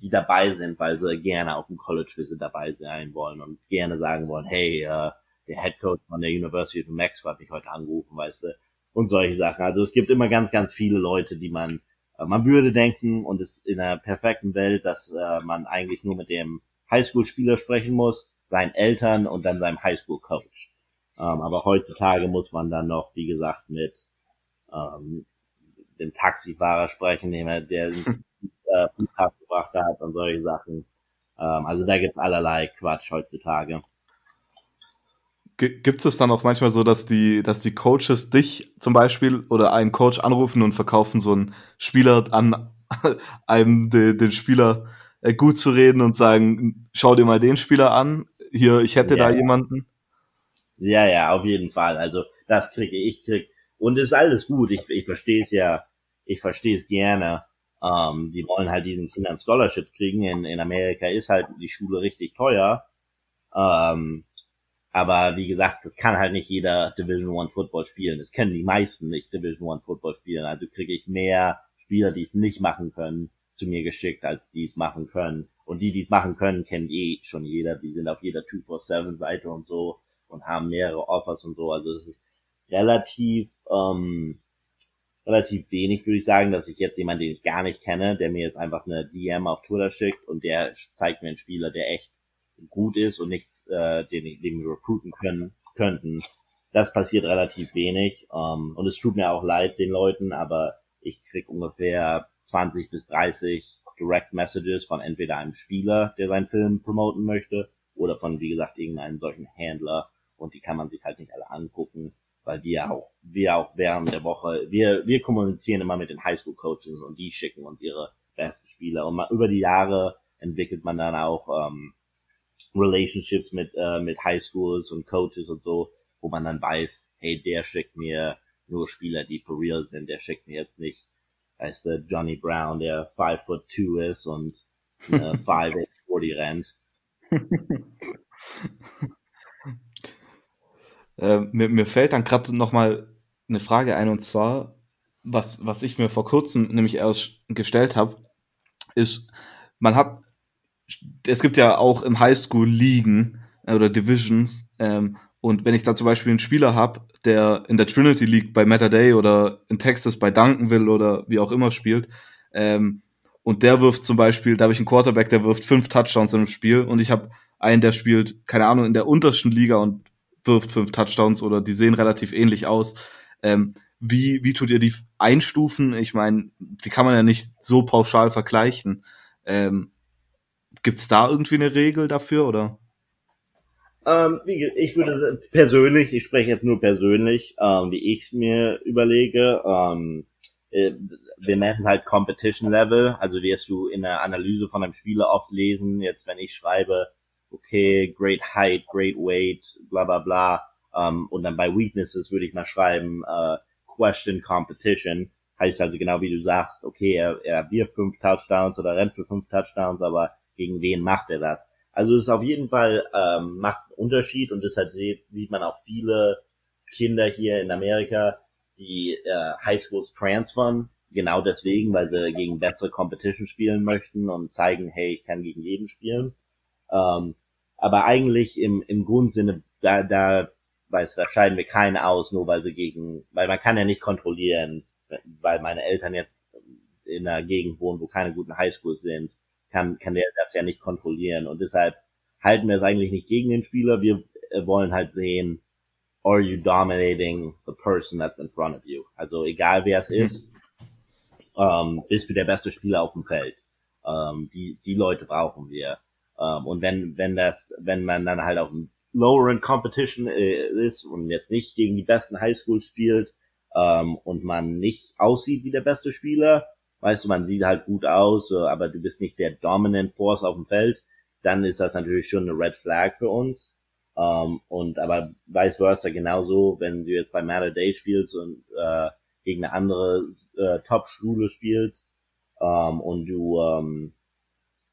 die dabei sind, weil sie gerne auf dem College Visit dabei sein wollen und gerne sagen wollen, hey, äh, der Head Coach von der University of New hat mich heute angerufen, weißt du, und solche Sachen. Also es gibt immer ganz, ganz viele Leute, die man, äh, man würde denken und es in einer perfekten Welt, dass äh, man eigentlich nur mit dem Highschool-Spieler sprechen muss, seinen Eltern und dann seinem Highschool-Coach. Ähm, aber heutzutage muss man dann noch, wie gesagt, mit ähm, dem Taxifahrer sprechen, dem er, der äh, gebracht hat und solche Sachen. Ähm, also da gibt's allerlei Quatsch heutzutage. Gibt es dann auch manchmal so, dass die, dass die Coaches dich zum Beispiel oder einen Coach anrufen und verkaufen so einen Spieler an einem den, den Spieler äh, gut zu reden und sagen, schau dir mal den Spieler an, hier, ich hätte ja, da jemanden. Ja, ja, auf jeden Fall. Also das kriege ich krieg und es ist alles gut. Ich, ich verstehe es ja, ich verstehe es gerne. Ähm, die wollen halt diesen Kindern Scholarship kriegen. In, in Amerika ist halt die Schule richtig teuer. Ähm, aber wie gesagt, das kann halt nicht jeder Division One Football spielen. Das können die meisten nicht Division One Football spielen. Also kriege ich mehr Spieler, die es nicht machen können, zu mir geschickt, als die es machen können. Und die, die es machen können, kennt eh schon jeder. Die sind auf jeder 247-Seite und so und haben mehrere Offers und so. Also es ist relativ, ähm, relativ wenig, würde ich sagen, dass ich jetzt jemanden, den ich gar nicht kenne, der mir jetzt einfach eine DM auf Twitter schickt und der zeigt mir einen Spieler, der echt gut ist und nichts, äh, den, den wir recruiten können, könnten. Das passiert relativ wenig. Ähm, und es tut mir auch leid den Leuten, aber ich krieg ungefähr 20 bis 30 Direct Messages von entweder einem Spieler, der seinen Film promoten möchte, oder von, wie gesagt, irgendeinem solchen Händler. Und die kann man sich halt nicht alle angucken, weil wir auch, wir auch während der Woche, wir, wir kommunizieren immer mit den Highschool Coaches und die schicken uns ihre besten Spieler. Und mal, über die Jahre entwickelt man dann auch ähm, Relationships mit, äh, mit Highschools und Coaches und so, wo man dann weiß, hey, der schickt mir nur Spieler, die for real sind, der schickt mir jetzt nicht, heißt der Johnny Brown, der five foot two ist und äh, five eight forty rennt. äh, mir, mir fällt dann gerade nochmal eine Frage ein und zwar, was, was ich mir vor kurzem nämlich erst gestellt habe, ist, man hat, es gibt ja auch im Highschool Ligen äh, oder Divisions, ähm, und wenn ich da zum Beispiel einen Spieler habe, der in der Trinity League bei Matter Day oder in Texas bei Duncanville oder wie auch immer spielt, ähm, und der wirft zum Beispiel, da habe ich einen Quarterback, der wirft fünf Touchdowns im Spiel und ich habe einen, der spielt, keine Ahnung, in der untersten Liga und wirft fünf Touchdowns oder die sehen relativ ähnlich aus. Ähm, wie, wie tut ihr die einstufen? Ich meine, die kann man ja nicht so pauschal vergleichen. Ähm, Gibt es da irgendwie eine Regel dafür oder? Ähm, ich würde persönlich, ich spreche jetzt nur persönlich, ähm, wie ich es mir überlege. Ähm, äh, wir nennen halt Competition Level, also wirst du in der Analyse von einem Spieler oft lesen, jetzt wenn ich schreibe, okay, great height, great weight, bla bla bla, ähm, und dann bei Weaknesses würde ich mal schreiben, äh, question competition, heißt also genau wie du sagst, okay, er, er wirft fünf Touchdowns oder rennt für fünf Touchdowns, aber gegen wen macht er das? Also es ist auf jeden Fall ähm, macht einen Unterschied und deshalb sieht, sieht man auch viele Kinder hier in Amerika, die äh, Highschools transfern, genau deswegen, weil sie gegen bessere Competition spielen möchten und zeigen, hey, ich kann gegen jeden spielen. Ähm, aber eigentlich im, im Grundsinne, da, da, weiß, da scheiden wir keinen aus, nur weil sie gegen, weil man kann ja nicht kontrollieren, weil meine Eltern jetzt in einer Gegend wohnen, wo keine guten Highschools sind, kann, kann der das ja nicht kontrollieren. Und deshalb halten wir es eigentlich nicht gegen den Spieler. Wir äh, wollen halt sehen, are you dominating the person that's in front of you? Also egal wer es mhm. ist, ähm, bist du der beste Spieler auf dem Feld. Ähm, die, die Leute brauchen wir. Ähm, und wenn, wenn das, wenn man dann halt auf dem lower in Competition äh, ist und jetzt nicht gegen die besten Highschool spielt, ähm, und man nicht aussieht wie der beste Spieler, weißt du, man sieht halt gut aus, aber du bist nicht der dominant Force auf dem Feld, dann ist das natürlich schon eine Red Flag für uns. Ähm, und aber vice versa genauso, wenn du jetzt bei Matter Day spielst und äh, gegen eine andere äh, Top-Schule spielst ähm, und du ähm,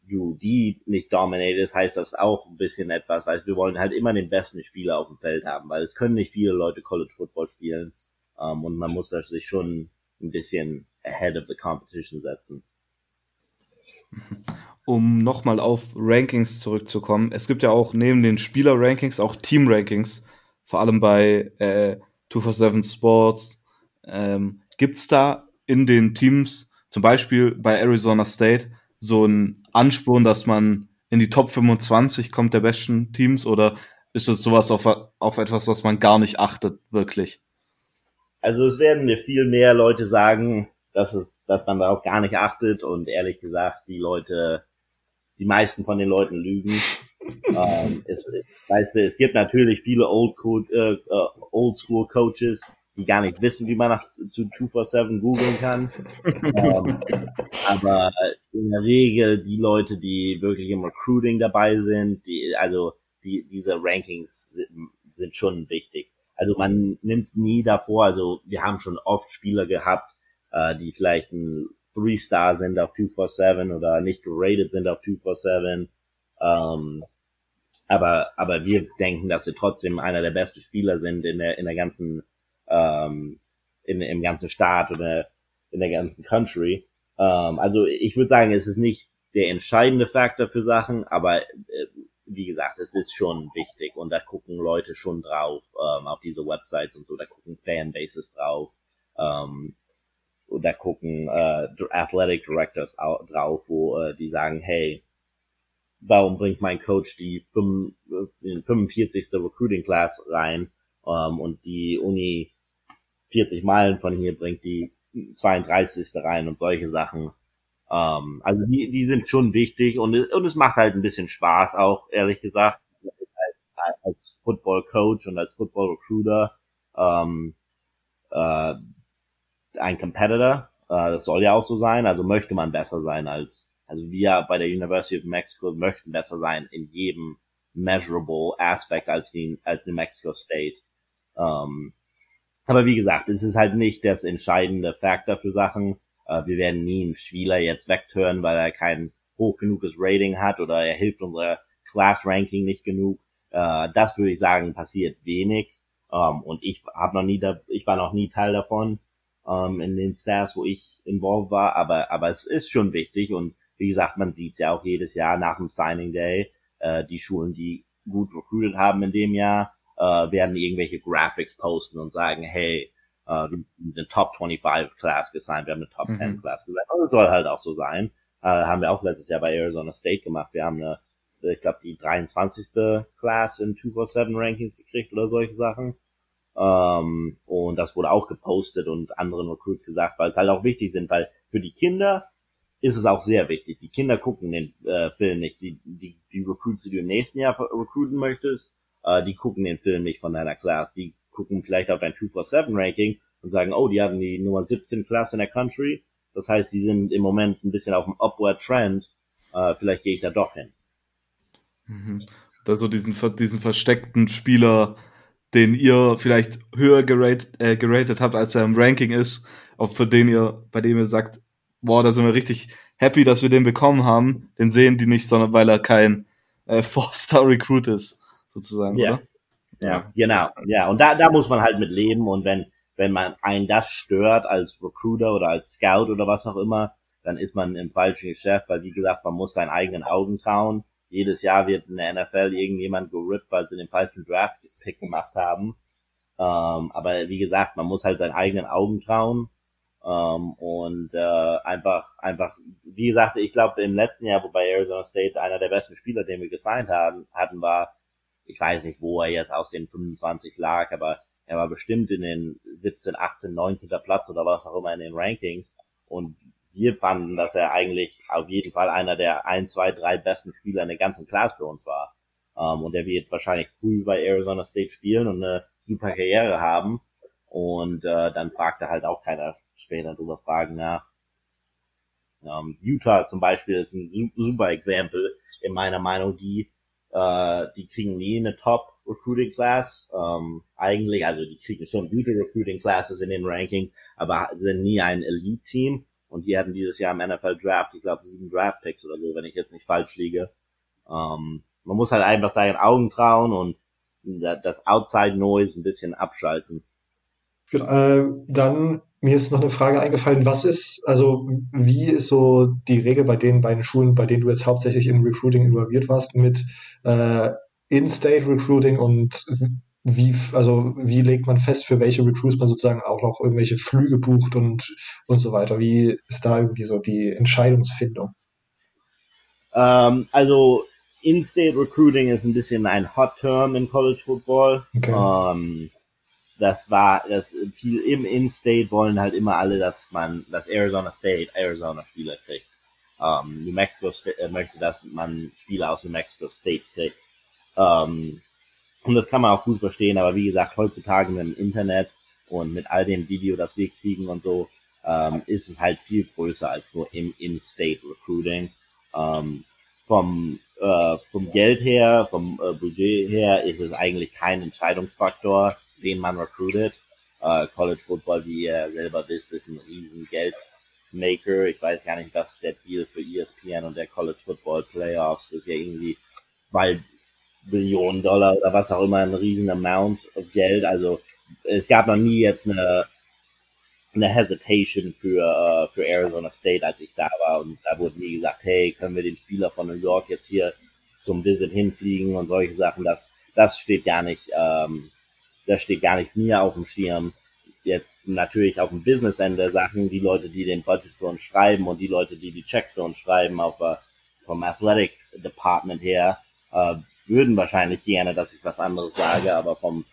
die nicht dominatest, heißt das auch ein bisschen etwas, weil wir wollen halt immer den besten Spieler auf dem Feld haben, weil es können nicht viele Leute College Football spielen ähm, und man muss sich schon ein bisschen ahead of the competition setzen. Um nochmal auf Rankings zurückzukommen, es gibt ja auch neben den Spieler-Rankings auch Team-Rankings, vor allem bei äh, 247 Sports. Ähm, Gibt es da in den Teams, zum Beispiel bei Arizona State, so einen Ansporn, dass man in die Top 25 kommt der besten Teams oder ist das sowas auf, auf etwas, was man gar nicht achtet, wirklich? Also es werden mir viel mehr Leute sagen, dass es, dass man darauf gar nicht achtet und ehrlich gesagt, die Leute, die meisten von den Leuten lügen. ähm, es, weißt du, es gibt natürlich viele Old, äh, äh, Old School Coaches, die gar nicht wissen, wie man nach zu 247 googeln kann. ähm, aber in der Regel die Leute, die wirklich im Recruiting dabei sind, die, also die, diese Rankings sind, sind schon wichtig. Also man nimmt nie davor, also wir haben schon oft Spieler gehabt, äh, die vielleicht ein Three-Star sind auf 247 oder nicht gerated sind auf 247. Ähm, aber, aber wir denken, dass sie trotzdem einer der besten Spieler sind in der, in der ganzen, ähm, in, im ganzen Staat oder in der ganzen Country. Ähm, also ich würde sagen, es ist nicht der entscheidende Faktor für Sachen, aber äh, wie gesagt, es ist schon wichtig und da gucken Leute schon drauf, ähm, auf diese Websites und so, da gucken Fanbases drauf, ähm, und da gucken äh, Athletic Directors drauf, wo äh, die sagen, hey, warum bringt mein Coach die 45. Recruiting Class rein ähm, und die Uni 40 Meilen von hier bringt die 32. rein und solche Sachen. Ähm, also die, die sind schon wichtig und, und es macht halt ein bisschen Spaß auch, ehrlich gesagt, als, als Football Coach und als Football Recruiter ähm, äh, ein Competitor. Äh, das soll ja auch so sein, also möchte man besser sein als, also wir bei der University of Mexico möchten besser sein in jedem measurable Aspect als die, als die Mexico State. Ähm, aber wie gesagt, es ist halt nicht das entscheidende Faktor für Sachen. Äh, wir werden nie einen Spieler jetzt wegtören, weil er kein hoch genuges Rating hat oder er hilft unserer Class Ranking nicht genug. Äh, das würde ich sagen, passiert wenig. Ähm, und ich habe noch nie, da, ich war noch nie Teil davon ähm, in den Stars, wo ich involved war, aber aber es ist schon wichtig und wie gesagt, man sieht's ja auch jedes Jahr nach dem Signing Day, äh, die Schulen, die gut recruited haben in dem Jahr, äh, werden irgendwelche Graphics posten und sagen, hey, äh, eine Top 25 Class gesigned, wir haben eine Top mhm. 10 Class gesigned. Und es soll halt auch so sein. Äh, haben wir auch letztes Jahr bei Arizona State gemacht. Wir haben eine, ich glaube, die 23. Class in 247 Rankings gekriegt oder solche Sachen. Ähm, und das wurde auch gepostet und anderen Recruits gesagt, weil es halt auch wichtig sind, weil für die Kinder ist es auch sehr wichtig. Die Kinder gucken den äh, Film nicht. Die, die, die Recruits, die du im nächsten Jahr recruiten möchtest, äh, die gucken den Film nicht von deiner Class. Die gucken vielleicht auf dein 247 Ranking und sagen, oh, die hatten die Nummer 17 Class in der Country. Das heißt, die sind im Moment ein bisschen auf dem Upward Trend. Äh, vielleicht gehe ich da doch hin. Mhm. Also diesen, diesen versteckten Spieler, den ihr vielleicht höher geratet, äh, geratet habt, als er im Ranking ist, auch für den ihr, bei dem ihr sagt, boah, da sind wir richtig happy, dass wir den bekommen haben, den sehen die nicht, sondern weil er kein äh, Four-Star-Recruit ist, sozusagen, ja. oder? Ja, genau. Ja, und da, da muss man halt mit leben und wenn, wenn man einen das stört als Recruiter oder als Scout oder was auch immer, dann ist man im falschen Geschäft, weil wie gesagt, man muss seinen eigenen Augen trauen. Jedes Jahr wird in der NFL irgendjemand gerippt, weil sie den falschen Draft-Pick gemacht haben. Ähm, aber wie gesagt, man muss halt seinen eigenen Augen trauen ähm, und äh, einfach, einfach, wie gesagt, ich glaube im letzten Jahr, wobei Arizona State einer der besten Spieler, den wir gesigned haben, hatten, war, ich weiß nicht, wo er jetzt aus den 25 lag, aber er war bestimmt in den 17, 18, 19. Platz oder was auch immer in den Rankings. Und wir fanden, dass er eigentlich auf jeden Fall einer der ein, zwei, drei besten Spieler in der ganzen Class für uns war. Um, ähm, und er wird wahrscheinlich früh bei Arizona State spielen und eine super Karriere haben. Und äh, dann fragt er halt auch keiner später drüber fragen nach. Ähm, Utah zum Beispiel ist ein super Exempel in meiner Meinung, die äh, die kriegen nie eine Top Recruiting Class. Ähm, eigentlich, also die kriegen schon gute Recruiting Classes in den Rankings, aber sind nie ein Elite Team. Und die hatten dieses Jahr im NFL Draft, ich glaube, sieben Draft Picks oder so, wenn ich jetzt nicht falsch liege. Ähm, man muss halt einfach seinen Augen trauen und das Outside Noise ein bisschen abschalten. Genau, äh, dann mir ist noch eine Frage eingefallen, was ist, also wie ist so die Regel bei den beiden Schulen, bei denen du jetzt hauptsächlich im Recruiting involviert warst, mit äh, In-State Recruiting und wie, also wie legt man fest, für welche Recruits man sozusagen auch noch irgendwelche Flüge bucht und, und so weiter? Wie ist da irgendwie so die Entscheidungsfindung? Ähm, also In-State Recruiting ist ein bisschen ein Hot Term in College Football. Okay. Ähm, das war, das viel im In-State wollen halt immer alle, dass man, dass Arizona State Arizona Spieler kriegt. Ähm, New Mexico State äh, möchte, dass man Spieler aus New Mexico State kriegt. Ähm, und das kann man auch gut verstehen, aber wie gesagt, heutzutage mit dem Internet und mit all dem Video, das wir kriegen und so, ähm, ist es halt viel größer als nur im In-State Recruiting. vom, äh, vom Geld her, vom äh, Budget her ist es eigentlich kein Entscheidungsfaktor wen man recruited. Uh, College Football, wie ihr selber wisst, ist ein riesen Geldmaker. Ich weiß gar nicht, was der Deal für ESPN und der College Football Playoffs ist ja irgendwie bald Billionen Dollar oder was auch immer, ein riesen Amount of Geld. Also es gab noch nie jetzt eine eine Hesitation für uh, für Arizona State, als ich da war und da wurde nie gesagt, hey, können wir den Spieler von New York jetzt hier zum Visit hinfliegen und solche Sachen. Das das steht gar nicht ähm, das steht gar nicht mir auf dem Schirm. Jetzt natürlich auf dem Business-Ende Sachen, die Leute, die den Budget für uns schreiben und die Leute, die die Checks für uns schreiben, auf, uh, vom Athletic Department her, uh, würden wahrscheinlich gerne, dass ich was anderes sage, aber vom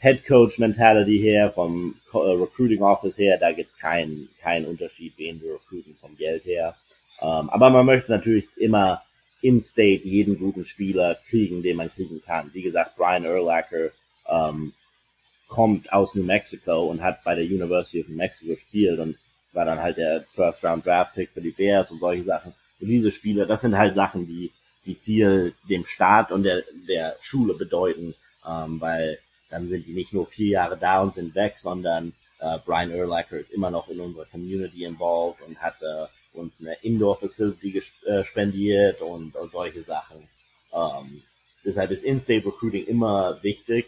Head Coach Mentality her, vom uh, Recruiting Office her, da gibt's keinen keinen Unterschied, wen wir recruiten vom Geld her. Um, ähm, aber man möchte natürlich immer in-state jeden guten Spieler kriegen, den man kriegen kann. Wie gesagt, Brian Erlacher ähm, kommt aus New Mexico und hat bei der University of New Mexico gespielt und war dann halt der First Round Draft Pick für die Bears und solche Sachen. Und diese Spiele, das sind halt Sachen, die, die viel dem Staat und der, der Schule bedeuten, ähm, weil dann sind die nicht nur vier Jahre da und sind weg, sondern äh, Brian Urlacher ist immer noch in unserer Community involved und hat äh, uns eine Indoor Facility äh, spendiert und, und solche Sachen. Ähm, deshalb ist In-State Recruiting immer wichtig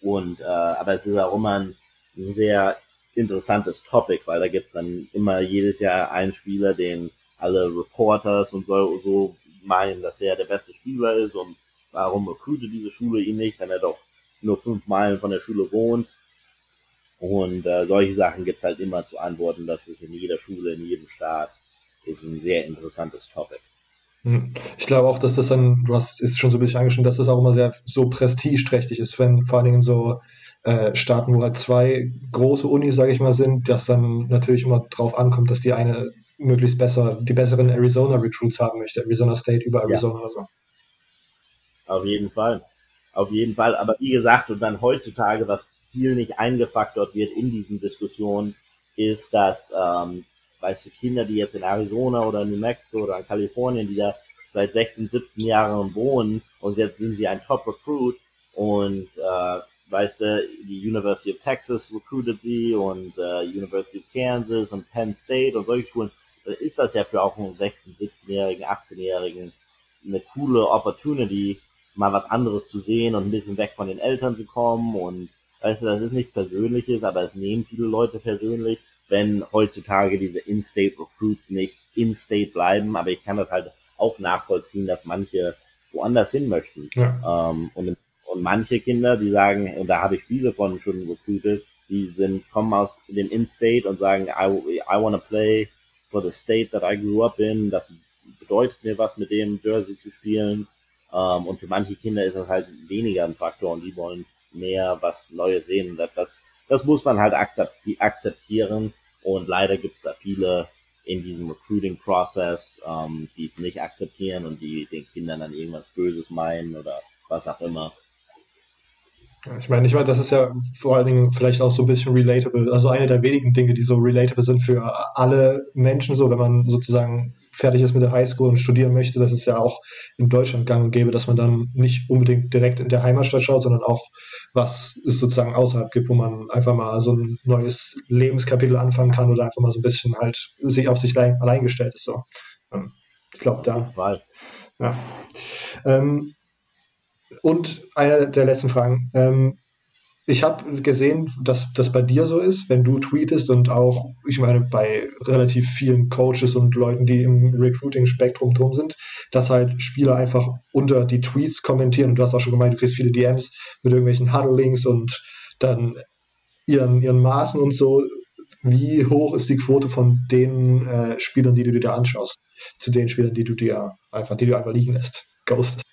Und äh, aber es ist auch immer ein, sehr interessantes Topic, weil da gibt's dann immer jedes Jahr einen Spieler, den alle Reporters und so, so meinen, dass der der beste Spieler ist und warum recruitet diese Schule ihn nicht, wenn er doch nur fünf Meilen von der Schule wohnt. Und äh, solche Sachen gibt's halt immer zu antworten. Das ist in jeder Schule, in jedem Staat, ist ein sehr interessantes Topic. Hm. Ich glaube auch, dass das dann, du hast es schon so ein bisschen angeschnitten, dass das auch immer sehr so prestigeträchtig ist, wenn vor allen Dingen so äh, Staaten, wo halt zwei große Unis, sage ich mal, sind, dass dann natürlich immer drauf ankommt, dass die eine möglichst besser, die besseren Arizona Recruits haben möchte, Arizona State über Arizona ja. oder so. Auf jeden Fall. Auf jeden Fall. Aber wie gesagt, und dann heutzutage, was viel nicht eingefaktort wird in diesen Diskussionen, ist, dass ähm, weißt du, Kinder, die jetzt in Arizona oder New Mexico oder in Kalifornien, die da seit 16, 17 Jahren wohnen und jetzt sind sie ein Top-Recruit und äh, weißt du, die University of Texas recruited sie und äh, University of Kansas und Penn State und solche Schulen, dann ist das ja für auch einen 16, 17-Jährigen, 18-Jährigen eine coole Opportunity, mal was anderes zu sehen und ein bisschen weg von den Eltern zu kommen und weißt du, das ist nichts Persönliches, aber es nehmen viele Leute persönlich wenn heutzutage diese In-State Recruits nicht In-State bleiben, aber ich kann das halt auch nachvollziehen, dass manche woanders hin möchten. Ja. Ähm, und, und manche Kinder, die sagen, und da habe ich viele von schon recruited, die sind, kommen aus dem In-State und sagen, I, I want to play for the state that I grew up in. Das bedeutet mir was, mit dem Jersey zu spielen. Ähm, und für manche Kinder ist das halt weniger ein Faktor und die wollen mehr was Neues sehen. Das, das, das muss man halt akzeptieren. Und leider gibt es da viele in diesem Recruiting-Prozess, ähm, die es nicht akzeptieren und die den Kindern dann irgendwas Böses meinen oder was auch immer. Ich meine, ich meine, das ist ja vor allen Dingen vielleicht auch so ein bisschen relatable. Also eine der wenigen Dinge, die so relatable sind für alle Menschen, so wenn man sozusagen fertig ist mit der Highschool und studieren möchte, das ist ja auch in Deutschland gang und gäbe, dass man dann nicht unbedingt direkt in der Heimatstadt schaut, sondern auch, was es sozusagen außerhalb gibt, wo man einfach mal so ein neues Lebenskapitel anfangen kann oder einfach mal so ein bisschen halt sich auf sich allein gestellt ist. So. Ähm, ich glaube, da. Ja. Ähm, und eine der letzten Fragen. Ich habe gesehen, dass das bei dir so ist, wenn du tweetest und auch, ich meine, bei relativ vielen Coaches und Leuten, die im Recruiting-Spektrum drum sind, dass halt Spieler einfach unter die Tweets kommentieren. Und du hast auch schon gemeint, du kriegst viele DMs mit irgendwelchen Huddle-Links und dann ihren, ihren Maßen und so. Wie hoch ist die Quote von den äh, Spielern, die du dir anschaust, zu den Spielern, die du dir einfach, die du einfach liegen lässt, ghostest?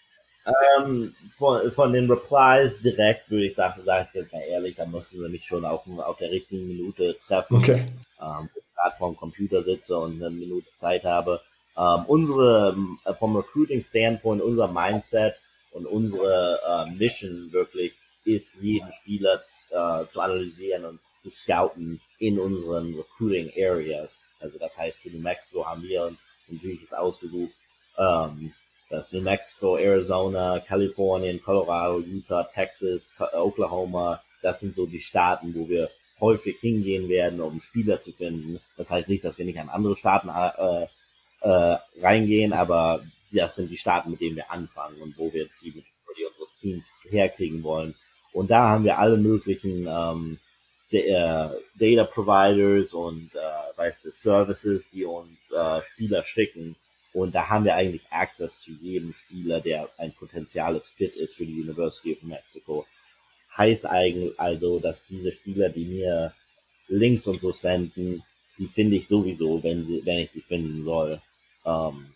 Ähm, von, von den Replies direkt würde ich sagen, sage ich jetzt mal ehrlich, da müssen sie mich schon auf, auf der richtigen Minute treffen. Okay. Ähm, gerade vorm Computer sitze und eine Minute Zeit habe. Ähm, unsere, äh, vom Recruiting-Standpoint, unser Mindset und unsere äh, Mission wirklich ist, jeden Spieler äh, zu analysieren und zu scouten in unseren Recruiting Areas. Also das heißt, für New Mexico haben wir uns natürlich jetzt ausgesucht, ähm, das New Mexico, Arizona, Kalifornien, Colorado, Utah, Texas, Oklahoma, das sind so die Staaten, wo wir häufig hingehen werden, um Spieler zu finden. Das heißt nicht, dass wir nicht an andere Staaten äh, äh, reingehen, aber das sind die Staaten, mit denen wir anfangen und wo wir die, die unseres Teams herkriegen wollen. Und da haben wir alle möglichen ähm, äh, Data Providers und äh, weißt du, Services, die uns äh, Spieler schicken und da haben wir eigentlich Access zu jedem Spieler, der ein potenzielles Fit ist für die University of Mexico. Heißt eigentlich also, dass diese Spieler, die mir Links und so senden, die finde ich sowieso, wenn sie, wenn ich sie finden soll. Ähm,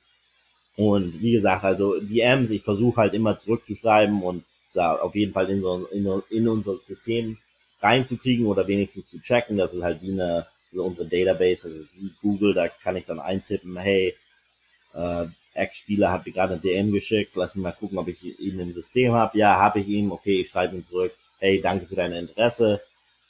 und wie gesagt, also DMs, ich versuche halt immer zurückzuschreiben und auf jeden Fall in, so, in, in unser System reinzukriegen oder wenigstens zu checken. Das ist halt wie eine, so unsere Database, das ist wie Google, da kann ich dann eintippen, hey, äh, Ex-Spieler hat mir gerade eine DM geschickt, lass mich mal gucken, ob ich ihn im System habe. Ja, habe ich ihn, okay, ich schreibe ihm zurück, hey, danke für dein Interesse,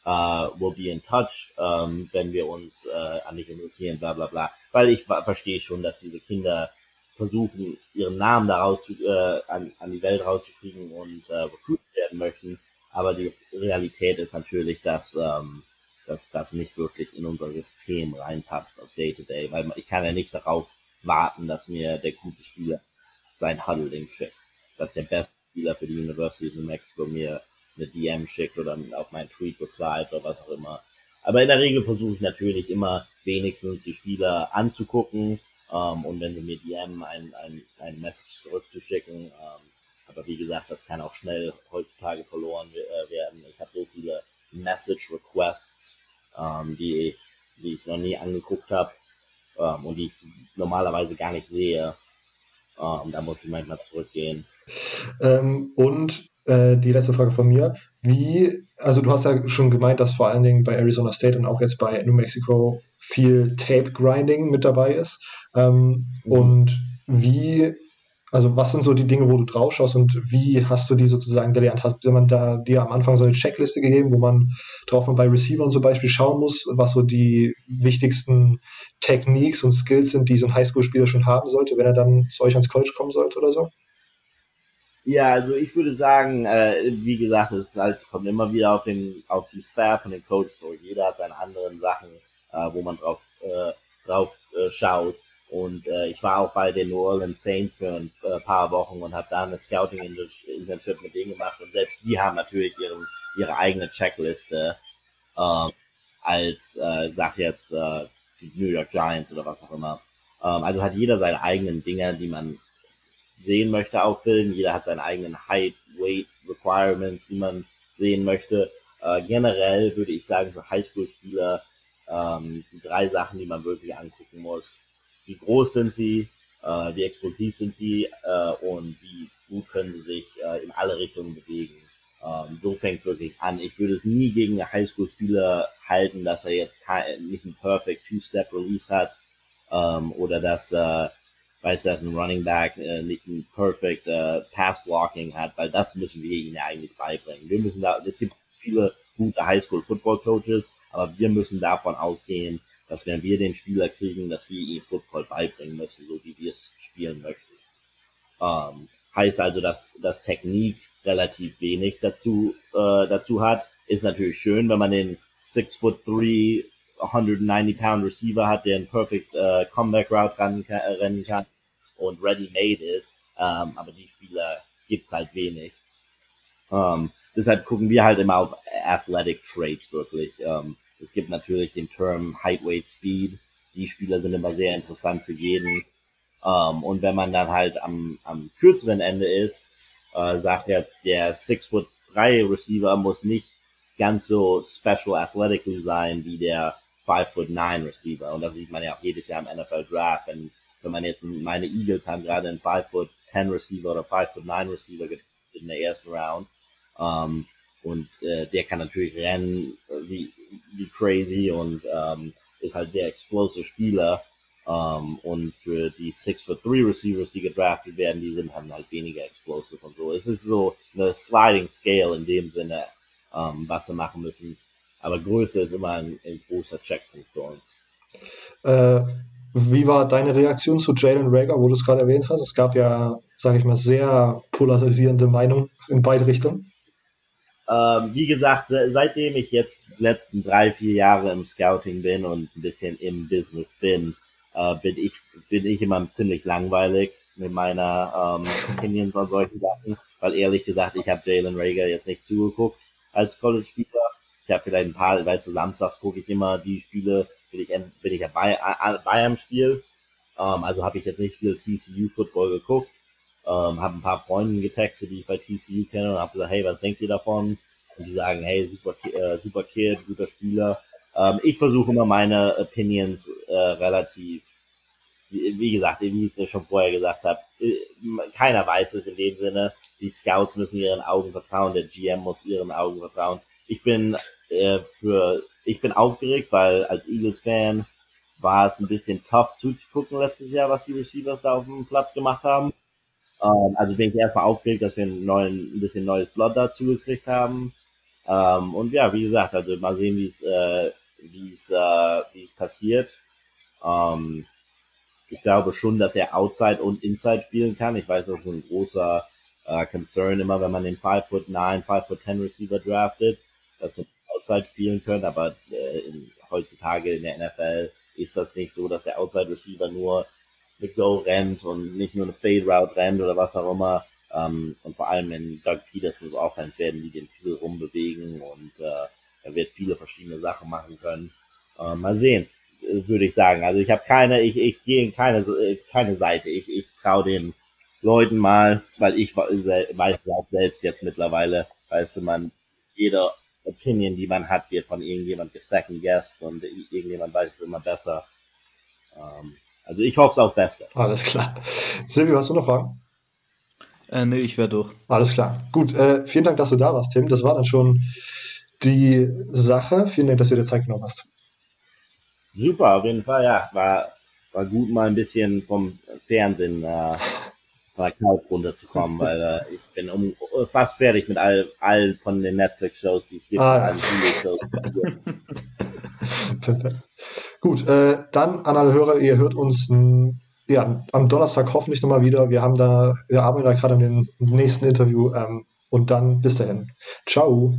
uh, we'll be in touch, ähm, wenn wir uns äh, an dich interessieren, bla bla bla. Weil ich verstehe schon, dass diese Kinder versuchen, ihren Namen daraus zu, äh, an, an die Welt rauszukriegen und äh, recruited werden möchten. Aber die Realität ist natürlich, dass, ähm, dass das nicht wirklich in unser System reinpasst auf Day-to-Day, -Day, weil ich kann ja nicht darauf warten, dass mir der gute Spieler sein Huddle-Link schickt. Dass der beste Spieler für die University of Mexico mir eine DM schickt oder auf meinen Tweet replied oder was auch immer. Aber in der Regel versuche ich natürlich immer wenigstens die Spieler anzugucken ähm, und wenn sie mir DM ein, ein, ein Message zurückzuschicken. Ähm, aber wie gesagt, das kann auch schnell heutzutage verloren äh, werden. Ich habe so viele Message Requests, ähm, die ich, die ich noch nie angeguckt habe ähm, und die ich normalerweise gar nicht sehe. Ähm, da muss ich manchmal zurückgehen. Ähm, und äh, die letzte Frage von mir. Wie, also du hast ja schon gemeint, dass vor allen Dingen bei Arizona State und auch jetzt bei New Mexico viel Tape Grinding mit dabei ist. Ähm, mhm. Und wie also was sind so die Dinge, wo du drauf schaust und wie hast du die sozusagen gelernt? Hast du da dir am Anfang so eine Checkliste gegeben, wo man drauf man bei Receivern zum Beispiel schauen muss, was so die wichtigsten Techniques und Skills sind, die so ein Highschool-Spieler schon haben sollte, wenn er dann zu euch ans College kommen sollte oder so? Ja, also ich würde sagen, äh, wie gesagt, es halt, kommt immer wieder auf den, auf die Staff und den Coach so. Jeder hat seine anderen Sachen, äh, wo man drauf, äh, drauf äh, schaut. Und äh, ich war auch bei den New Orleans Saints für ein äh, paar Wochen und habe da eine Scouting-Internship mit denen gemacht. Und selbst die haben natürlich ihren, ihre eigene Checkliste äh, als, äh, sag jetzt, äh, New York Giants oder was auch immer. Ähm, also hat jeder seine eigenen Dinge, die man sehen möchte auf Film. Jeder hat seine eigenen Height, Weight Requirements, die man sehen möchte. Äh, generell würde ich sagen, für Highschool-Spieler ähm, die drei Sachen, die man wirklich angucken muss wie groß sind sie, äh, wie explosiv sind sie äh, und wie gut können sie sich äh, in alle Richtungen bewegen. Ähm, so fängt es wirklich an. Ich würde es nie gegen einen Highschool-Spieler halten, dass er jetzt kein, nicht ein perfect Two-Step-Release hat ähm, oder dass äh, weiß dass ein Running Back äh, nicht ein perfect äh, Pass Blocking hat, weil das müssen wir ihnen eigentlich beibringen. Wir müssen da, es gibt viele gute Highschool Football Coaches, aber wir müssen davon ausgehen, dass wenn wir den Spieler kriegen, dass wir ihm Football beibringen müssen, so wie wir es spielen möchten. Ähm, heißt also, dass das Technik relativ wenig dazu äh, dazu hat. Ist natürlich schön, wenn man den 6 foot 3 190 Pound Receiver hat, der ein perfect äh, Comeback Route rennen kann, rennen kann und ready made ist. Ähm, aber die Spieler gibt's halt wenig. Ähm, deshalb gucken wir halt immer auf Athletic Traits wirklich. Ähm, es gibt natürlich den Term Height, Weight, Speed. Die Spieler sind immer sehr interessant für jeden. Ähm, und wenn man dann halt am, am kürzeren Ende ist, äh, sagt jetzt der 6 foot 3 Receiver muss nicht ganz so special athletically sein wie der 5 foot 9 Receiver. Und das sieht man ja auch jedes Jahr im NFL Draft. Wenn, wenn man jetzt meine Eagles haben gerade einen 5 foot 10 Receiver oder 5 foot 9 Receiver in der ersten Round. Ähm, und äh, der kann natürlich rennen wie, wie crazy und ähm, ist halt sehr explosive Spieler. Ähm, und für die 6 foot 3 Receivers, die gedraftet werden, die sind halt weniger explosive und so. Es ist so eine Sliding Scale in dem Sinne, ähm, was sie machen müssen. Aber Größe ist immer ein, ein großer Checkpunkt für uns. Äh, wie war deine Reaktion zu Jalen Rager, wo du es gerade erwähnt hast? Es gab ja, sage ich mal, sehr polarisierende Meinungen in beide Richtungen. Ähm, wie gesagt, seitdem ich jetzt letzten drei, vier Jahre im Scouting bin und ein bisschen im Business bin, äh, bin ich bin ich immer ziemlich langweilig mit meiner ähm, Opinions an solchen Sachen, weil ehrlich gesagt, ich habe Jalen Rager jetzt nicht zugeguckt als College-Spieler. Ich habe vielleicht ein paar, weißt du, samstags gucke ich immer die Spiele, bin ich, bin ich ja bei, bei einem Spiel. Ähm, also habe ich jetzt nicht viel TCU-Football geguckt ähm, habe ein paar Freunde getextet, die ich bei TCU kenne und habe gesagt, hey, was denkt ihr davon? Und die sagen, hey, super, äh, super Kid, guter Spieler. Ähm, ich versuche immer meine Opinions äh, relativ, wie, wie gesagt, wie ich es schon vorher gesagt habe, äh, keiner weiß es in dem Sinne. Die Scouts müssen ihren Augen vertrauen, der GM muss ihren Augen vertrauen. Ich bin äh, für, ich bin aufgeregt, weil als Eagles-Fan war es ein bisschen tough zuzugucken letztes Jahr, was die Receivers da auf dem Platz gemacht haben. Ähm, also bin ich erstmal aufgeregt, dass wir einen neuen, ein bisschen neues Blood dazu gekriegt haben. Ähm, und ja, wie gesagt, also mal sehen, wie es, äh, wie es, äh, wie es passiert. Ähm, ich glaube schon, dass er Outside und Inside spielen kann. Ich weiß, das ist ein großer äh, Concern immer, wenn man den 5 foot 9, 5 foot 10 Receiver draftet, dass er Outside spielen können, aber äh, in, heutzutage in der NFL ist das nicht so, dass der Outside Receiver nur eine Go rennt und nicht nur eine Fade Route rennt oder was auch immer. Ähm, und vor allem in Doug Petersons Offense werden die den viel rumbewegen und äh, er wird viele verschiedene Sachen machen können. Äh, mal sehen, äh, würde ich sagen. Also ich habe keine, ich, ich gehe in keine, äh, keine Seite. Ich, ich traue den Leuten mal, weil ich weiß ja auch selbst jetzt mittlerweile, weißt du, man, jeder Opinion, die man hat, wird von irgendjemand gesecond guessed und irgendjemand weiß es immer besser. Ähm, also ich hoffe es auf Beste. Alles klar. Silvio, hast du noch Fragen? Äh, nee, ich wäre durch. Alles klar. Gut, äh, vielen Dank, dass du da warst, Tim. Das war dann schon die Sache. Vielen Dank, dass du dir Zeit genommen hast. Super, auf jeden Fall, ja. War, war gut, mal ein bisschen vom Fernsehen äh, runterzukommen, weil äh, ich bin um, fast fertig mit all, all von den Netflix-Shows, die es gibt. Ah, ja. Perfekt. Gut, äh, dann an alle Hörer, ihr hört uns ja, am Donnerstag hoffentlich nochmal wieder. Wir haben da, wir arbeiten da gerade an dem nächsten Interview ähm, und dann bis dahin. Ciao.